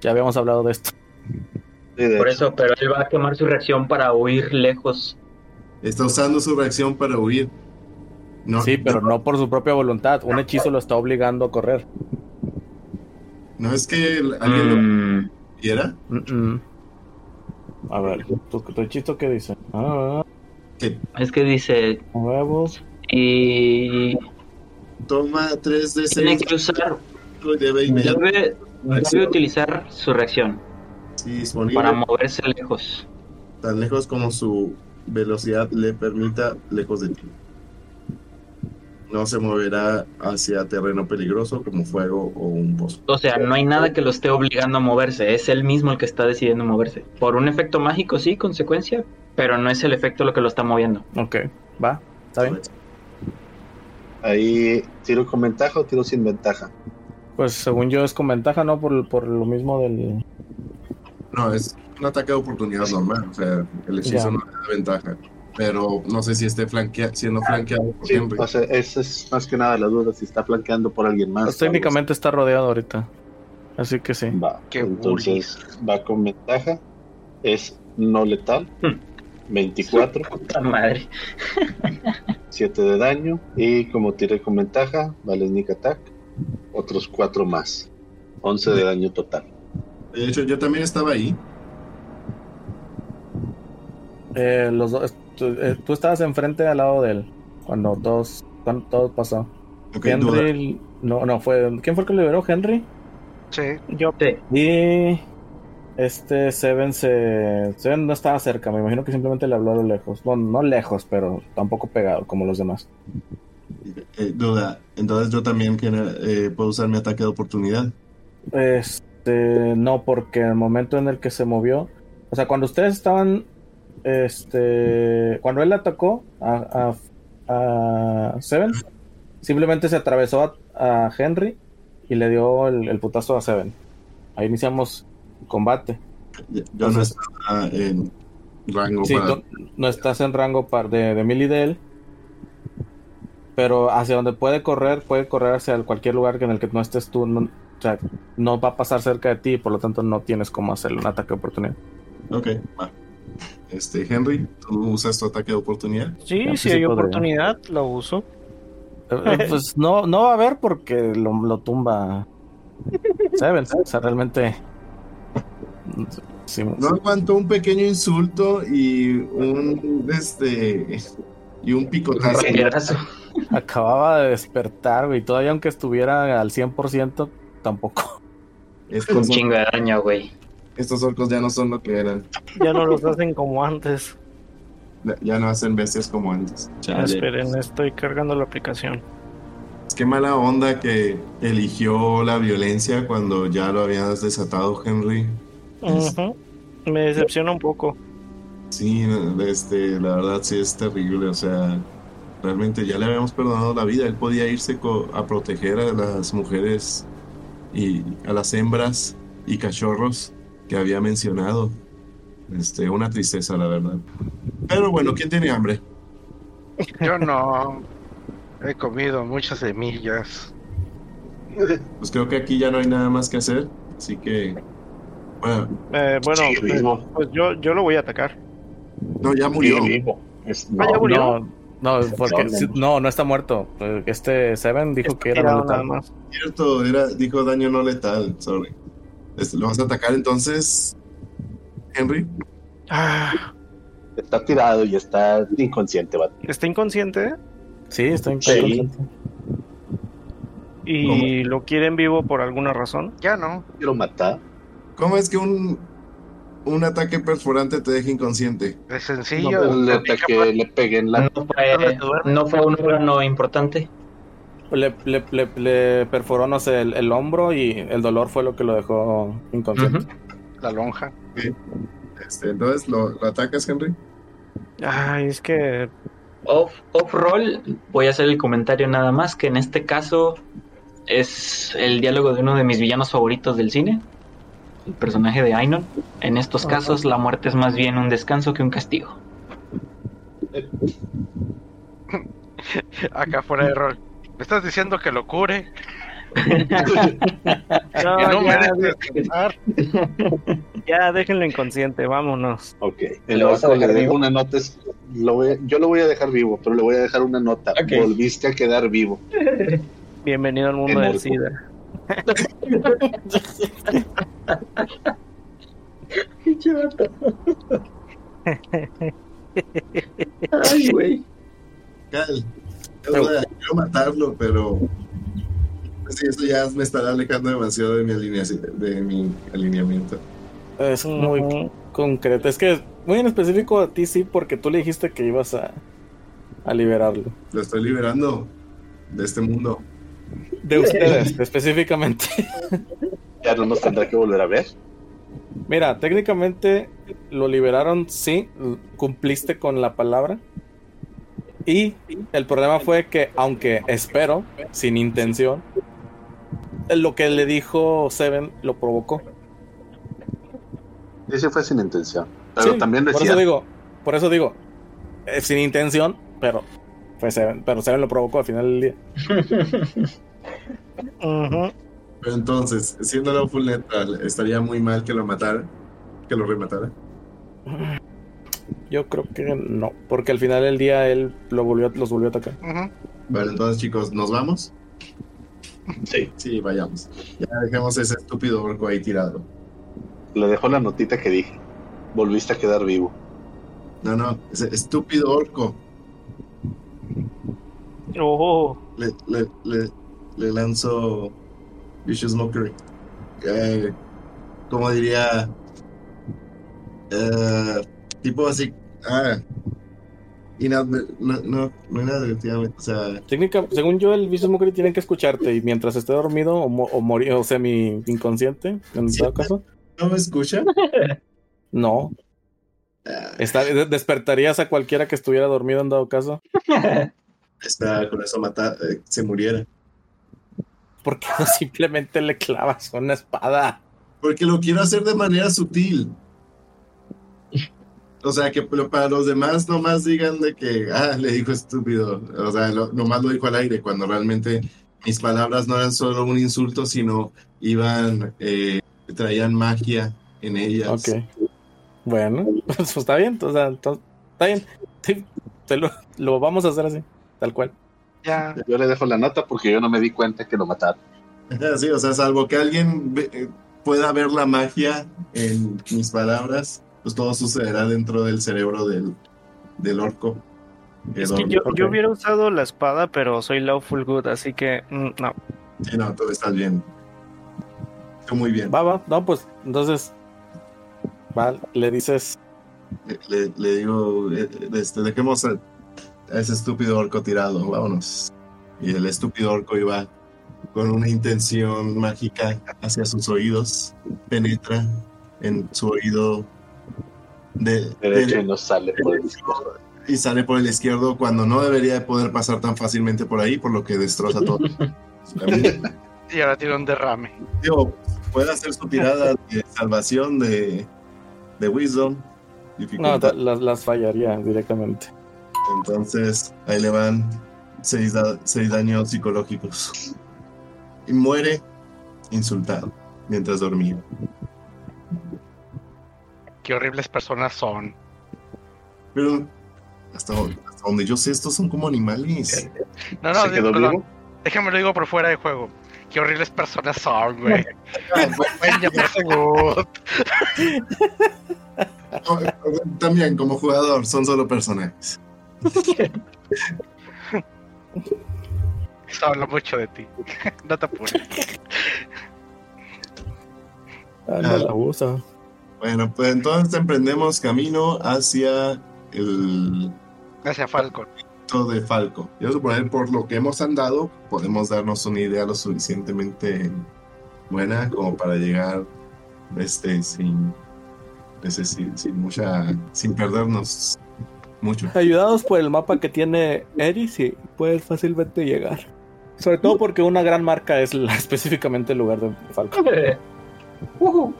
Ya habíamos hablado de esto. Sí, de Por hecho. eso, pero él va a quemar su reacción para huir lejos. Está usando su reacción para huir. No, sí, pero no por su propia voluntad. Un hechizo lo está obligando a correr. no es que el- alguien lo Mm, quiera. Mm-mm. A ver, ¿tu, tu hechizo qué dice? Ah, es que dice, huevos. y toma 3 de tiene 6 que usar, y debe inmediatamente debe, utilizar su reacción sí, disponible para moverse lejos. tan lejos como su velocidad le permita lejos de ti. No se moverá hacia terreno peligroso como fuego o un bosque. O sea, no hay nada que lo esté obligando a moverse, es él mismo el que está decidiendo moverse. Por un efecto mágico, sí, consecuencia, pero no es el efecto lo que lo está moviendo. Ok, va, está bien. Ahí tiro con ventaja o tiro sin ventaja. Pues según yo es con ventaja, ¿no? Por, por lo mismo del... No, es un ataque de oportunidad normal, o sea, el hechizo Ya. no le da ventaja. Pero no sé si esté flankea- siendo flanqueado por Sí, Henry. o sea, esa es más que nada la duda si está flanqueando por alguien más. Pues técnicamente está rodeado ahorita. Así que sí. Va, Qué entonces va con ventaja. Es no letal. Hmm. 24, Puta madre. 7 de daño. Y como tiré con ventaja, vale sneak attack. Otros 4 más. 11 de daño total. De hecho, yo también estaba ahí. Eh, los dos, tú, eh, tú estabas enfrente al lado de él cuando todos, cuando todo pasó. Henry, no, no fue. ¿Quién fue el que liberó? Henry. Sí. Yo, Sí. Y este Seven se. Seven no estaba cerca, me imagino que simplemente le habló a lo lejos. Bueno, no lejos, pero tampoco pegado como los demás. Eh, duda. Entonces yo también eh, puedo usar mi ataque de oportunidad. Este, no, porque el momento en el que se movió, o sea, cuando ustedes estaban, este, cuando él atacó a, a, a Seven, simplemente se atravesó a, a Henry y le dio el, el putazo a Seven. Ahí iniciamos combate. Yo no estaba en rango Sí, para... tú no estás en rango par de, de melee de él, pero hacia donde puede correr, puede correr hacia cualquier lugar que en el que no estés tú. No, o sea, no va a pasar cerca de ti y por lo tanto no tienes cómo hacerle un ataque de oportunidad. Ok, va. Este, Henry, ¿tú usas tu ataque de oportunidad? sí, Ah, si sí hay se podría. oportunidad, lo uso. Eh, eh, pues no, no va a haber porque lo, lo tumba Seven. O sea, realmente. sí, No aguantó un pequeño insulto y un este y un picotazo. Acababa de despertar, güey. Todavía aunque estuviera al 100%, tampoco. Un Estos, chingo de daño, güey. estos orcos ya no son lo que eran. Ya no los hacen como antes. Ya- no hacen bestias como antes. Chale. Esperen, estoy cargando la aplicación. Es que mala onda que eligió la violencia cuando ya lo habías desatado, Henry. Ujú. Me decepciona un poco. Sí, este, la verdad sí es terrible. O sea, realmente ya le habíamos perdonado la vida. Él podía irse a proteger a las mujeres y a las hembras y cachorros que había mencionado. Este, una tristeza, la verdad. Pero bueno, ¿quién tiene hambre? Yo no. He comido muchas semillas. Pues creo que aquí ya no hay nada más que hacer. Así que, bueno, Eh, bueno, eh, vivo. pues yo, yo lo voy a atacar. no, ya murió. Sigue vivo. Es- Ah, ya murió. No, no, porque No, no. sí, no, no está muerto. Este Seven dijo que era brutal. nada más. Cierto, era, dijo daño no letal. Sorry. Este, ¿Lo vas a atacar entonces, Henry? Ah, Está tirado y está inconsciente, vato. está inconsciente Sí, está Sí. inconsciente. y lo quieren vivo por alguna razón. Ya no. Quiero matar. ¿Cómo es que un, un ataque perforante te deja inconsciente? Es sencillo. No, le, Lo ataqué, le pegué en la. No fue, no fue un órgano importante. Le, le, le- le perforó, no sé, el, el hombro y el dolor fue lo que lo dejó inconsciente. La lonja. Este, entonces, ¿lo, lo atacas, Henry? Ay, es que Off, off roll, voy a hacer el comentario nada más que en este caso es el diálogo de uno de mis villanos favoritos del cine, el personaje de Ainon. En estos Ajá. casos la muerte es más bien un descanso que un castigo. Acá fuera de rol. ¿Me estás diciendo que lo cure? no, que no ya, descansar. ya déjenlo inconsciente, vámonos. Ok. ¿Le vas a le dejar vivo? una nota. es- Lo voy a- yo lo voy a dejar vivo, pero le voy a dejar una nota. Volviste a quedar vivo. Bienvenido al mundo del orco. SIDA. Ay, güey. Cal, yo voy a- quiero matarlo, pero pues sí, eso ya me estará alejando demasiado de mi, alineación, de mi alineamiento. Es muy concreto. Es que muy en específico a ti sí, porque tú le dijiste que ibas a, a liberarlo. Lo estoy liberando de este mundo. De ustedes, específicamente. Ya no nos tendrá que volver a ver. Mira, técnicamente lo liberaron, sí, cumpliste con la palabra. Y el problema fue que, aunque espero, sin intención, lo que le dijo Seven lo provocó. Ese fue sin intención. Pero Sí, también por decía. eso digo, por eso digo, eh, sin intención, pero fue Seven, pero Seven lo provocó al final del día. Ujú. Pero entonces, siendo full neutral, estaría muy mal que lo matara, que lo rematara. Yo creo que no, porque al final del día él lo volvió, los volvió a atacar. Ujú. Vale, entonces chicos, ¿nos vamos? Sí. Sí, vayamos. Ya dejemos ese estúpido orco ahí tirado. Le dejó la notita que dije. Volviste a quedar vivo. No, no, ese estúpido orco. Oh, Le, le, le, le lanzo Vicious Mockery. Eh, como diría. Eh, tipo así. Ah. inadver- no, no, no inadvertidamente. O sea, Técnica, según yo, el Vicious Mockery tiene que escucharte y mientras esté dormido o, mo- o morir, o semi inconsciente, en Sí. todo caso, ¿no me escucha? no. Ah, Está- despertarías a cualquiera que estuviera dormido en dado caso. espera, con eso mata, eh, se muriera. ¿Por qué no simplemente le clavas una espada? Porque lo quiero hacer de manera sutil. O sea, que para los demás nomás digan de que, ah, le dijo estúpido. O sea, lo- nomás lo dijo al aire, cuando realmente mis palabras no eran solo un insulto, sino iban, eh, traían magia en ellas. Ok. Bueno, pues está bien, o sea, está bien. Sí, lo, lo vamos a hacer así, tal cual. Ya. Yo le dejo la nota porque yo no me di cuenta que lo mataron. Sí, o sea, salvo que alguien ve- eh, pueda ver la magia en mis palabras, pues todo sucederá dentro del cerebro del, del orco. es que yo, yo hubiera usado la espada, pero soy Lawful Good, así que mm, no. Sí, no, todo está bien. Tú muy bien. Va, va, no, pues entonces, va, le dices, Le, digo, eh, este, dejemos a, a ese estúpido orco tirado, vámonos. Y el estúpido orco iba con una intención mágica hacia sus oídos, penetra en su oído de, Derecho de- y no sale por el izquierdo. y sale por el izquierdo cuando no debería de poder pasar tan fácilmente por ahí, por lo que destroza todo. Y ahora tiene un derrame. Digo, puede hacer su tirada de salvación de, de Wisdom. no, las, las fallaría directamente. Entonces, ahí le van seis, da- seis daños psicológicos. Y muere insultado mientras dormía. Qué horribles personas son. Pero hasta, hasta donde yo sé, estos son como animales. No, no, ¿Se quedó perdón, vivo? déjame lo digo por fuera de juego. Qué horribles personas son, güey. También, como jugador, son solo personajes. Eso habla mucho de ti. No te apures. Ah, no Ah. la usa. Bueno, pues entonces emprendemos camino hacia el Hacia Falcon. de Falco. Yo suponer por lo que hemos andado, podemos darnos una idea lo suficientemente buena como para llegar este sin, ese, sin, sin mucha sin perdernos mucho. Ayudados por el mapa que tiene Eri, sí, puedes fácilmente llegar. Sobre todo porque una gran marca es la- específicamente el lugar de Falco.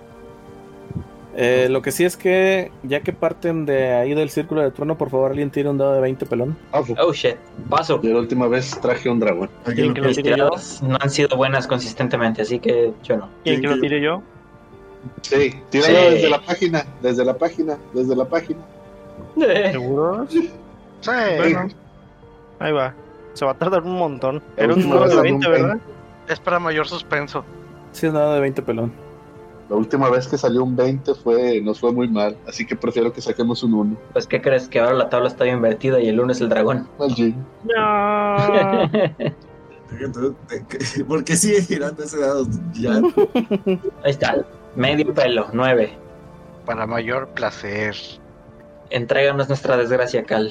Eh, lo que sí es que, ya que parten de ahí del círculo de trueno, por favor, alguien tire un dado de 20 pelón. Ah, pues, Oh shit, paso. yo la última vez traje un dragón. ¿Alguien que lo- tire yo? tiradas no han sido buenas consistentemente, así que yo no. ¿Quieren que lo tire yo? Sí, tíralo Sí. desde la página, desde la página, desde la página. ¿Seguros? Sí. Bueno, ahí va. Se va a tardar un montón. La Era un vez de salió un 20, ¿verdad? Es para mayor suspenso. Sí, es un dado de 20 pelón. La última vez que salió un 20 fue, nos fue muy mal, así que prefiero que saquemos un 1. Pues, ¿qué crees? Que ahora la tabla está invertida y el lunes el dragón. Al Jin. No. ¿Por qué sigue girando ese dado? Ya. Ahí está. Medio pelo, nueve. Para mayor placer. Entréganos nuestra desgracia, Cal.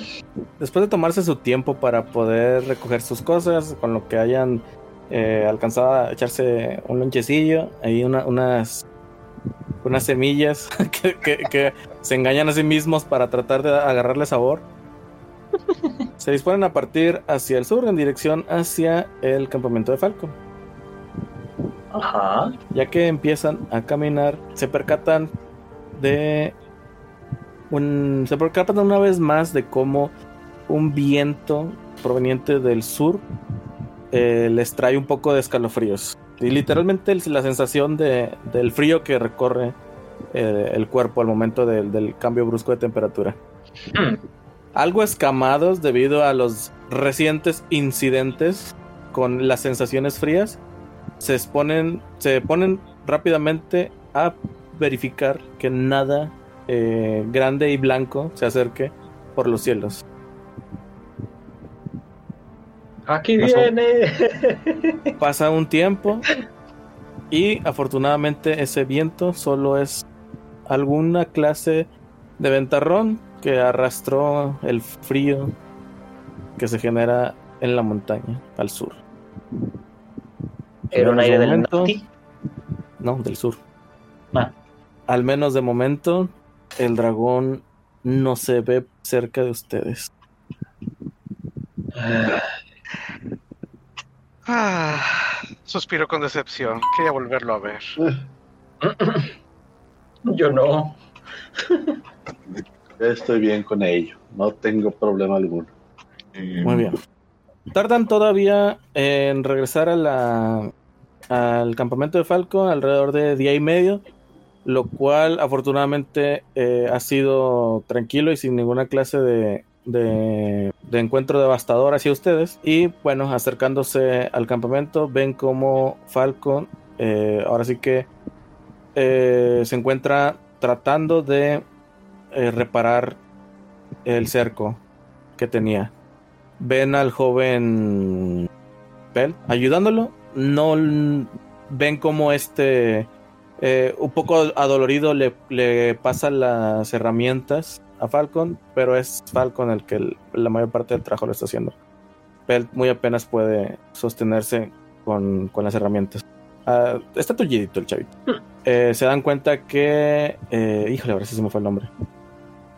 Después de tomarse su tiempo para poder recoger sus cosas, con lo que hayan eh, alcanzado a echarse un lonchecillo, ahí una- unas, unas semillas que, que- que se engañan a sí mismos para tratar de agarrarle sabor. Se disponen a partir hacia el sur en dirección hacia el campamento de Falco. Ajá. Ya que empiezan a caminar, se percatan de un, se percatan una vez más de cómo un viento proveniente del sur eh, les trae un poco de escalofríos. Y literalmente la sensación de, del frío que recorre eh, el cuerpo al momento del- del cambio brusco de temperatura. Hmm. Algo escamados debido a los recientes incidentes con las sensaciones frías, se exponen, se ponen rápidamente a verificar que nada eh, grande y blanco se acerque por los cielos. Aquí viene. Pasa un tiempo y afortunadamente ese viento solo es alguna clase de ventarrón que arrastró el frío que se genera en la montaña al sur. Era un aire del norte. No, del sur. Ah. Al menos de momento, el dragón no se ve cerca de ustedes. Ah, suspiro con decepción. Quería volverlo a ver. Yo no. Estoy bien con ello. No tengo problema alguno. Eh, Muy bien. Tardan todavía en regresar a la, al campamento de Falco alrededor de día y medio, lo cual afortunadamente eh, ha sido tranquilo y sin ninguna clase de, de, encuentro devastador hacia ustedes. Y bueno, acercándose al campamento, ven como Falco eh, ahora sí que eh, se encuentra tratando de reparar el cerco que tenía ven al joven Bell ayudándolo. No ven como este, eh, un poco adolorido, le, le pasa las herramientas a Falcon, pero es Falcon el que el- la mayor parte del trabajo lo está haciendo. Bell muy apenas puede sostenerse con, con las herramientas. Ah, está tullidito el chavito. Eh, se dan cuenta que, eh, híjole, ahora sí se me fue el nombre.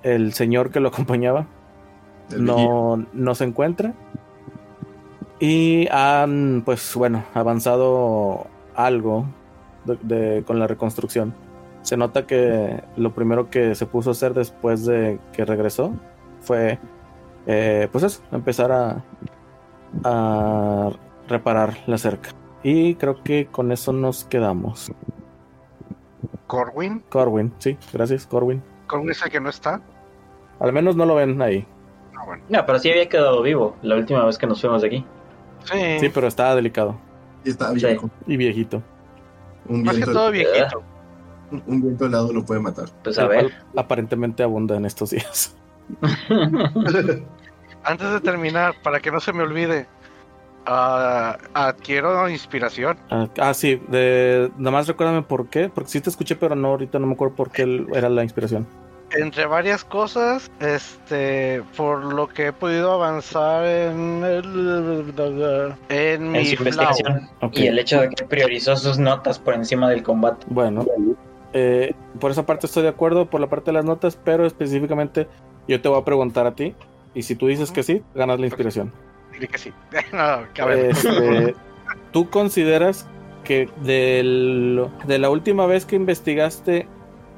El señor que lo acompañaba no, no se encuentra. Y han, pues bueno, avanzado algo de- de- con la reconstrucción. Se nota que lo primero que se puso a hacer después de que regresó fue, eh, pues eso, empezar a, a reparar la cerca. Y creo que con eso nos quedamos. Corwin. Corwin, sí, gracias, Corwin. Corwin es el que no está. Al menos no lo ven ahí. Ah, bueno. No, pero sí había quedado vivo la última vez que nos fuimos de aquí. Sí. Sí, pero está delicado Y está Sí. viejo. y viejito. Un Más que viento, todo viejito. un viento helado lo puede matar. Pues a ver. aparentemente abunda en estos días. Antes de terminar, para que no se me olvide, ah, adquiero inspiración. Ah, ah, sí, de, nada más recuérdame por qué, porque sí te escuché, pero no, ahorita no me acuerdo por qué era la inspiración. Entre varias cosas, este, por lo que he podido avanzar en, el- en En mi su investigación. Y el hecho de que priorizó sus notas por encima del combate. Bueno, eh, por esa parte estoy de acuerdo, por la parte de las notas, pero específicamente yo te voy a preguntar a ti, y si tú dices que sí, ganas la inspiración. Dile que sí. no. Este, ¿Tú consideras que del- de la última vez que investigaste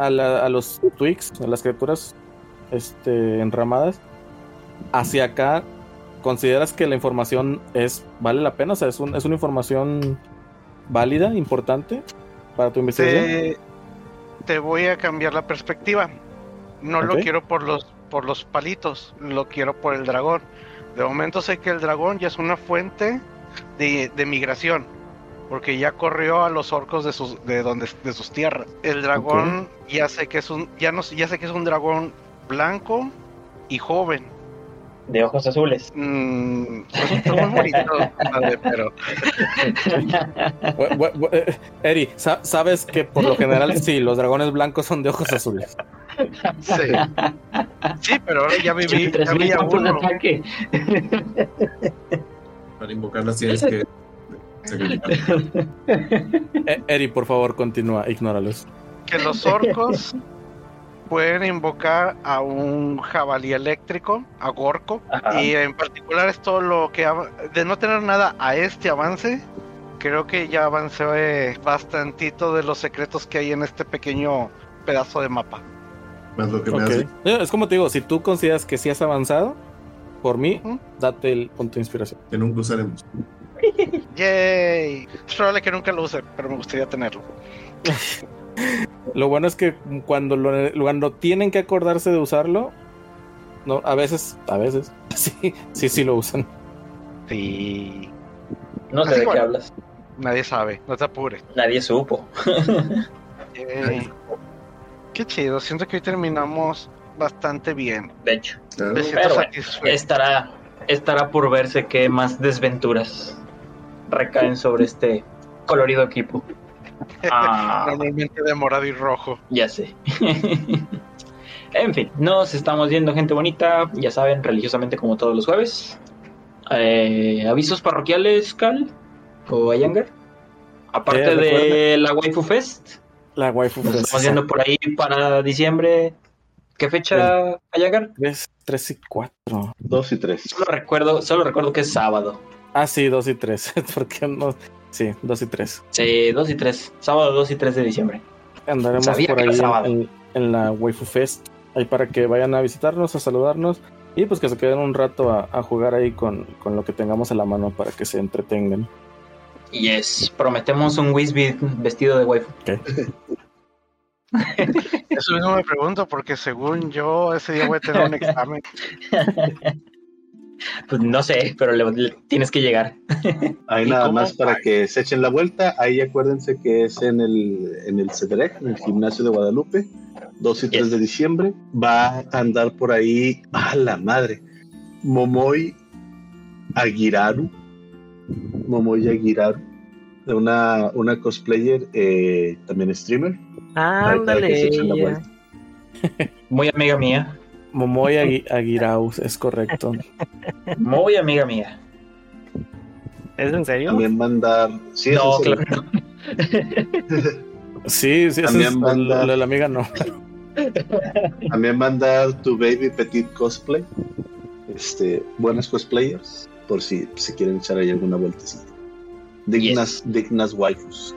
a, la- a los Twix, a las criaturas este, enramadas, hacia acá, ¿consideras que la información es vale la pena? O sea, ¿es, un- es una información válida, importante para tu investigación? te, te voy a cambiar la perspectiva. No lo quiero por los por los palitos, lo quiero por el dragón. De momento sé que el dragón ya es una fuente de, de migración, porque ya corrió a los orcos de sus de donde de sus tierras. El dragón ya sé que es un ya no sé- ya sé que es un dragón blanco y joven. De ojos azules. Mm, pues, muy bonito, padre, pero eh, Eri, sa- sabes que por lo general sí, los dragones blancos son de ojos azules. sí. Sí, pero ahora ya viví, ya 3000 vi a uno. ataque. Para invocarlas tienes que. Eh, Eri, por favor, continúa, ignóralos. que los orcos pueden invocar a un jabalí eléctrico, a Gorko, Ajá. y en particular es todo lo que de no tener nada a este avance, creo que ya avancé bastantito de los secretos que hay en este pequeño pedazo de mapa. Más lo que me Ok. hace. Eh, Es como te digo, si tú consideras que sí has avanzado, por mí, date el punto de inspiración. Que nunca usaremos. Yay. Es probable que nunca lo use, pero me gustaría tenerlo. Lo bueno es que cuando lo, cuando tienen que acordarse de usarlo, no, a veces, a veces, sí, sí, sí lo usan. Sí. No sé Así de qué hablas. Nadie sabe, no te apures. Nadie supo. Yay. Qué chido, siento que hoy terminamos bastante bien. De hecho, Claro. Me siento Pero bueno, satisfecho. estará, estará por verse qué más desventuras recaen sobre este colorido equipo. Ah, Normalmente de morado y rojo. ya sé. en fin, nos estamos viendo gente bonita, ya saben, religiosamente como todos los jueves. Eh, avisos parroquiales, Cal o Ayangar. Aparte Eh, de la Waifu Fest, La waifu nos Fest. estamos viendo por ahí para diciembre. ¿Qué fecha, Ayangar? 3, 3 y 4. Dos y tres. Solo recuerdo, solo recuerdo que es sábado. Ah, sí, 2 y 3. Porque no. Sí, 2 y 3. Sí, 2 y 3. Sábado 2 y 3 de diciembre. Andaremos Sabía por ahí en, en la Waifu Fest. Ahí para que vayan a visitarnos, a saludarnos. Y pues que se queden un rato a, a jugar ahí con, con lo que tengamos a la mano para que se entretengan. Yes, prometemos un Wisbit vestido de waifu. Eso mismo me pregunto, porque según yo, ese día voy a tener un examen. Pues no sé, pero le, le- tienes que llegar. Ahí ¿Y nada cómo? más para que se echen la vuelta. Ahí acuérdense que es en el, en el CEDREC, en el gimnasio de Guadalupe, 2 y 3 Yes. de diciembre. Va a andar por ahí, a la madre, Momoy Aguiraru. Momoy Aguiraru, de una, una cosplayer, eh, también streamer. Vuelta. Muy amiga mía. Momoy Agui- Aguiraus, es correcto. Muy amiga mía. ¿Es en serio? También va a andar. Sí, No, claro. Sí, sí, También es, de la amiga no. También va a andar tu baby petit cosplay. Este, buenas cosplayers, por si se quieren echar ahí alguna vueltecita. Dignas, dignas waifus.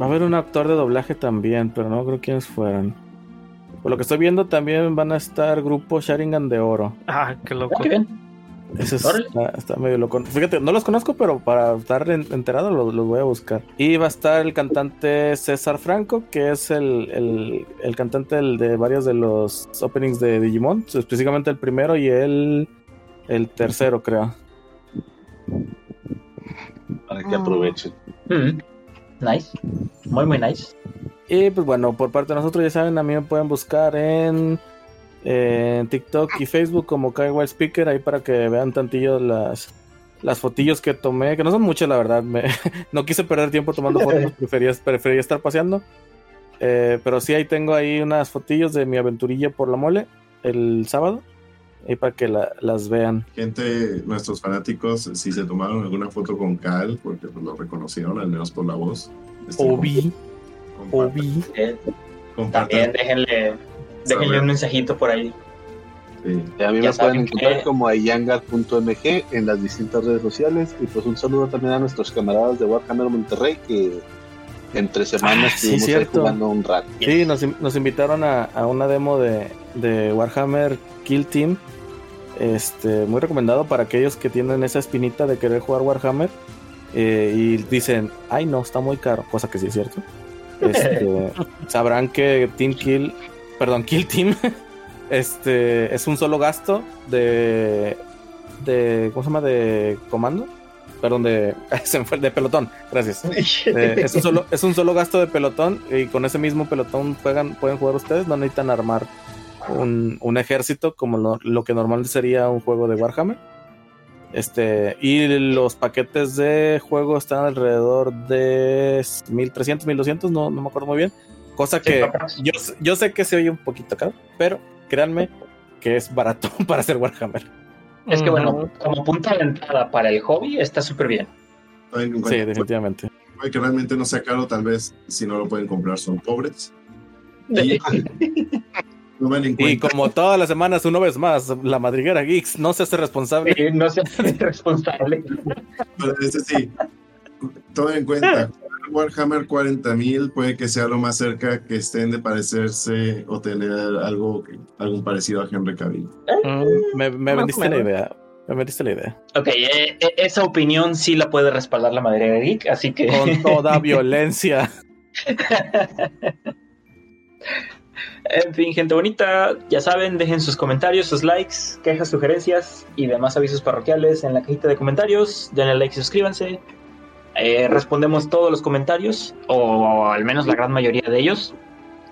Va a haber un actor de doblaje también, pero no creo quiénes fueran. Por lo que estoy viendo, también van a estar grupo Sharingan de Oro. Ah, qué loco. Ah, qué bien. Ese es- Órale. está, está medio loco. Fíjate, no los conozco, pero para estar en- enterado los, los voy a buscar. Y va a estar el cantante César Franco, que es el, el- el cantante del- de varios de los openings de Digimon, específicamente el primero y el, el tercero, creo. Para que aprovechen. Mm. Nice. Muy, muy nice. Y pues bueno, por parte de nosotros, ya saben, a mí me pueden buscar en, en TikTok y Facebook como KY Speaker, ahí para que vean tantillo las, las fotillos que tomé, que no son muchas, la verdad. me- no quise perder tiempo tomando fotos, prefería, prefería estar paseando. Eh, pero sí, ahí tengo ahí unas fotillos de mi aventurilla por la mole el sábado, ahí para que la- las vean. Gente, nuestros fanáticos, si se tomaron alguna foto con Cal, porque pues, lo reconocieron, al menos por la voz. este, Obi, compartan- También déjenle, déjenle un mensajito por ahí. sí. A mí Ya me pueden encontrar que- como ayangar.mg en las distintas redes sociales. Y pues un saludo también a nuestros camaradas de Warhammer Monterrey que entre semanas Ah, sí, estuvimos ahí cierto. jugando un rato. Sí, nos, in- nos invitaron a, a una demo de, de Warhammer Kill Team. Este, muy recomendado para aquellos que tienen esa espinita de querer jugar Warhammer. eh, y dicen, ay no, está muy caro, cosa que sí es cierto. Este, sabrán que Team Kill, perdón, Kill Team, este, es un solo gasto de, de, ¿cómo se llama? De comando. Perdón, de, de pelotón, gracias. Eh, es, un solo, es un solo gasto de pelotón y con ese mismo pelotón juegan, pueden jugar ustedes, no necesitan armar un, un ejército como lo, lo que normalmente sería un juego de Warhammer. Este, y los paquetes de juego están alrededor de 1300, 1200, no, no me acuerdo muy bien. Cosa que yo, yo sé que se oye un poquito caro, pero créanme que es barato para hacer Warhammer. Es que bueno, como punta de entrada para el hobby está súper bien. Sí, definitivamente. puede que realmente no sea caro, tal vez si no lo pueden comprar son pobres. Y tomen en Y como todas las semanas, una vez más, la madriguera Geeks no se hace responsable. Sí, no seas responsable. pero ese sí, tomen en cuenta, Warhammer 40.000 puede que sea lo más cerca que estén de parecerse o tener algo algún parecido a Henry Cavill. Mm, Me, me vendiste la idea. Me vendiste la idea. Ok, eh, eh, esa opinión sí la puede respaldar la madre de Geek, así que. Con toda violencia. En fin, gente bonita, ya saben, dejen sus comentarios, sus likes, quejas, sugerencias y demás avisos parroquiales en la cajita de comentarios. Denle like y suscríbanse. Eh, respondemos todos los comentarios, o al menos la gran mayoría de ellos.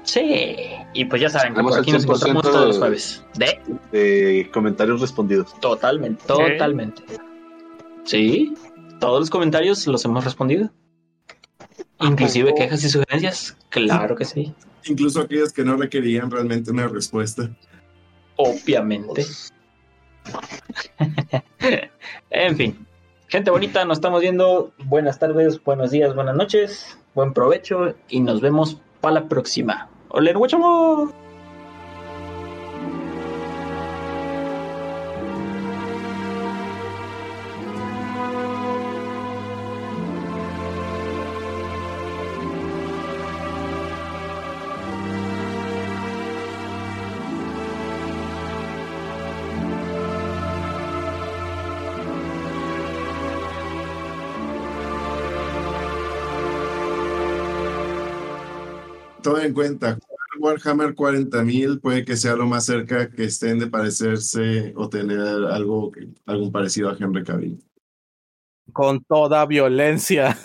Sí, y pues ya saben, que por aquí nos encontramos 100% todos los jueves. De De comentarios respondidos. totalmente, totalmente. Sí, todos los comentarios los hemos respondido. Inclusive poco? quejas y sugerencias, claro que sí, Incluso aquellos que no requerían realmente una respuesta. obviamente. en fin, gente bonita, nos estamos viendo. Buenas tardes, buenos días, buenas noches, buen provecho y nos vemos para la próxima. ¡Olen, guachamo! Todo en cuenta, Warhammer 40.000 puede que sea lo más cerca que estén de parecerse o tener algo, algún parecido a Henry Cavill. Con toda violencia.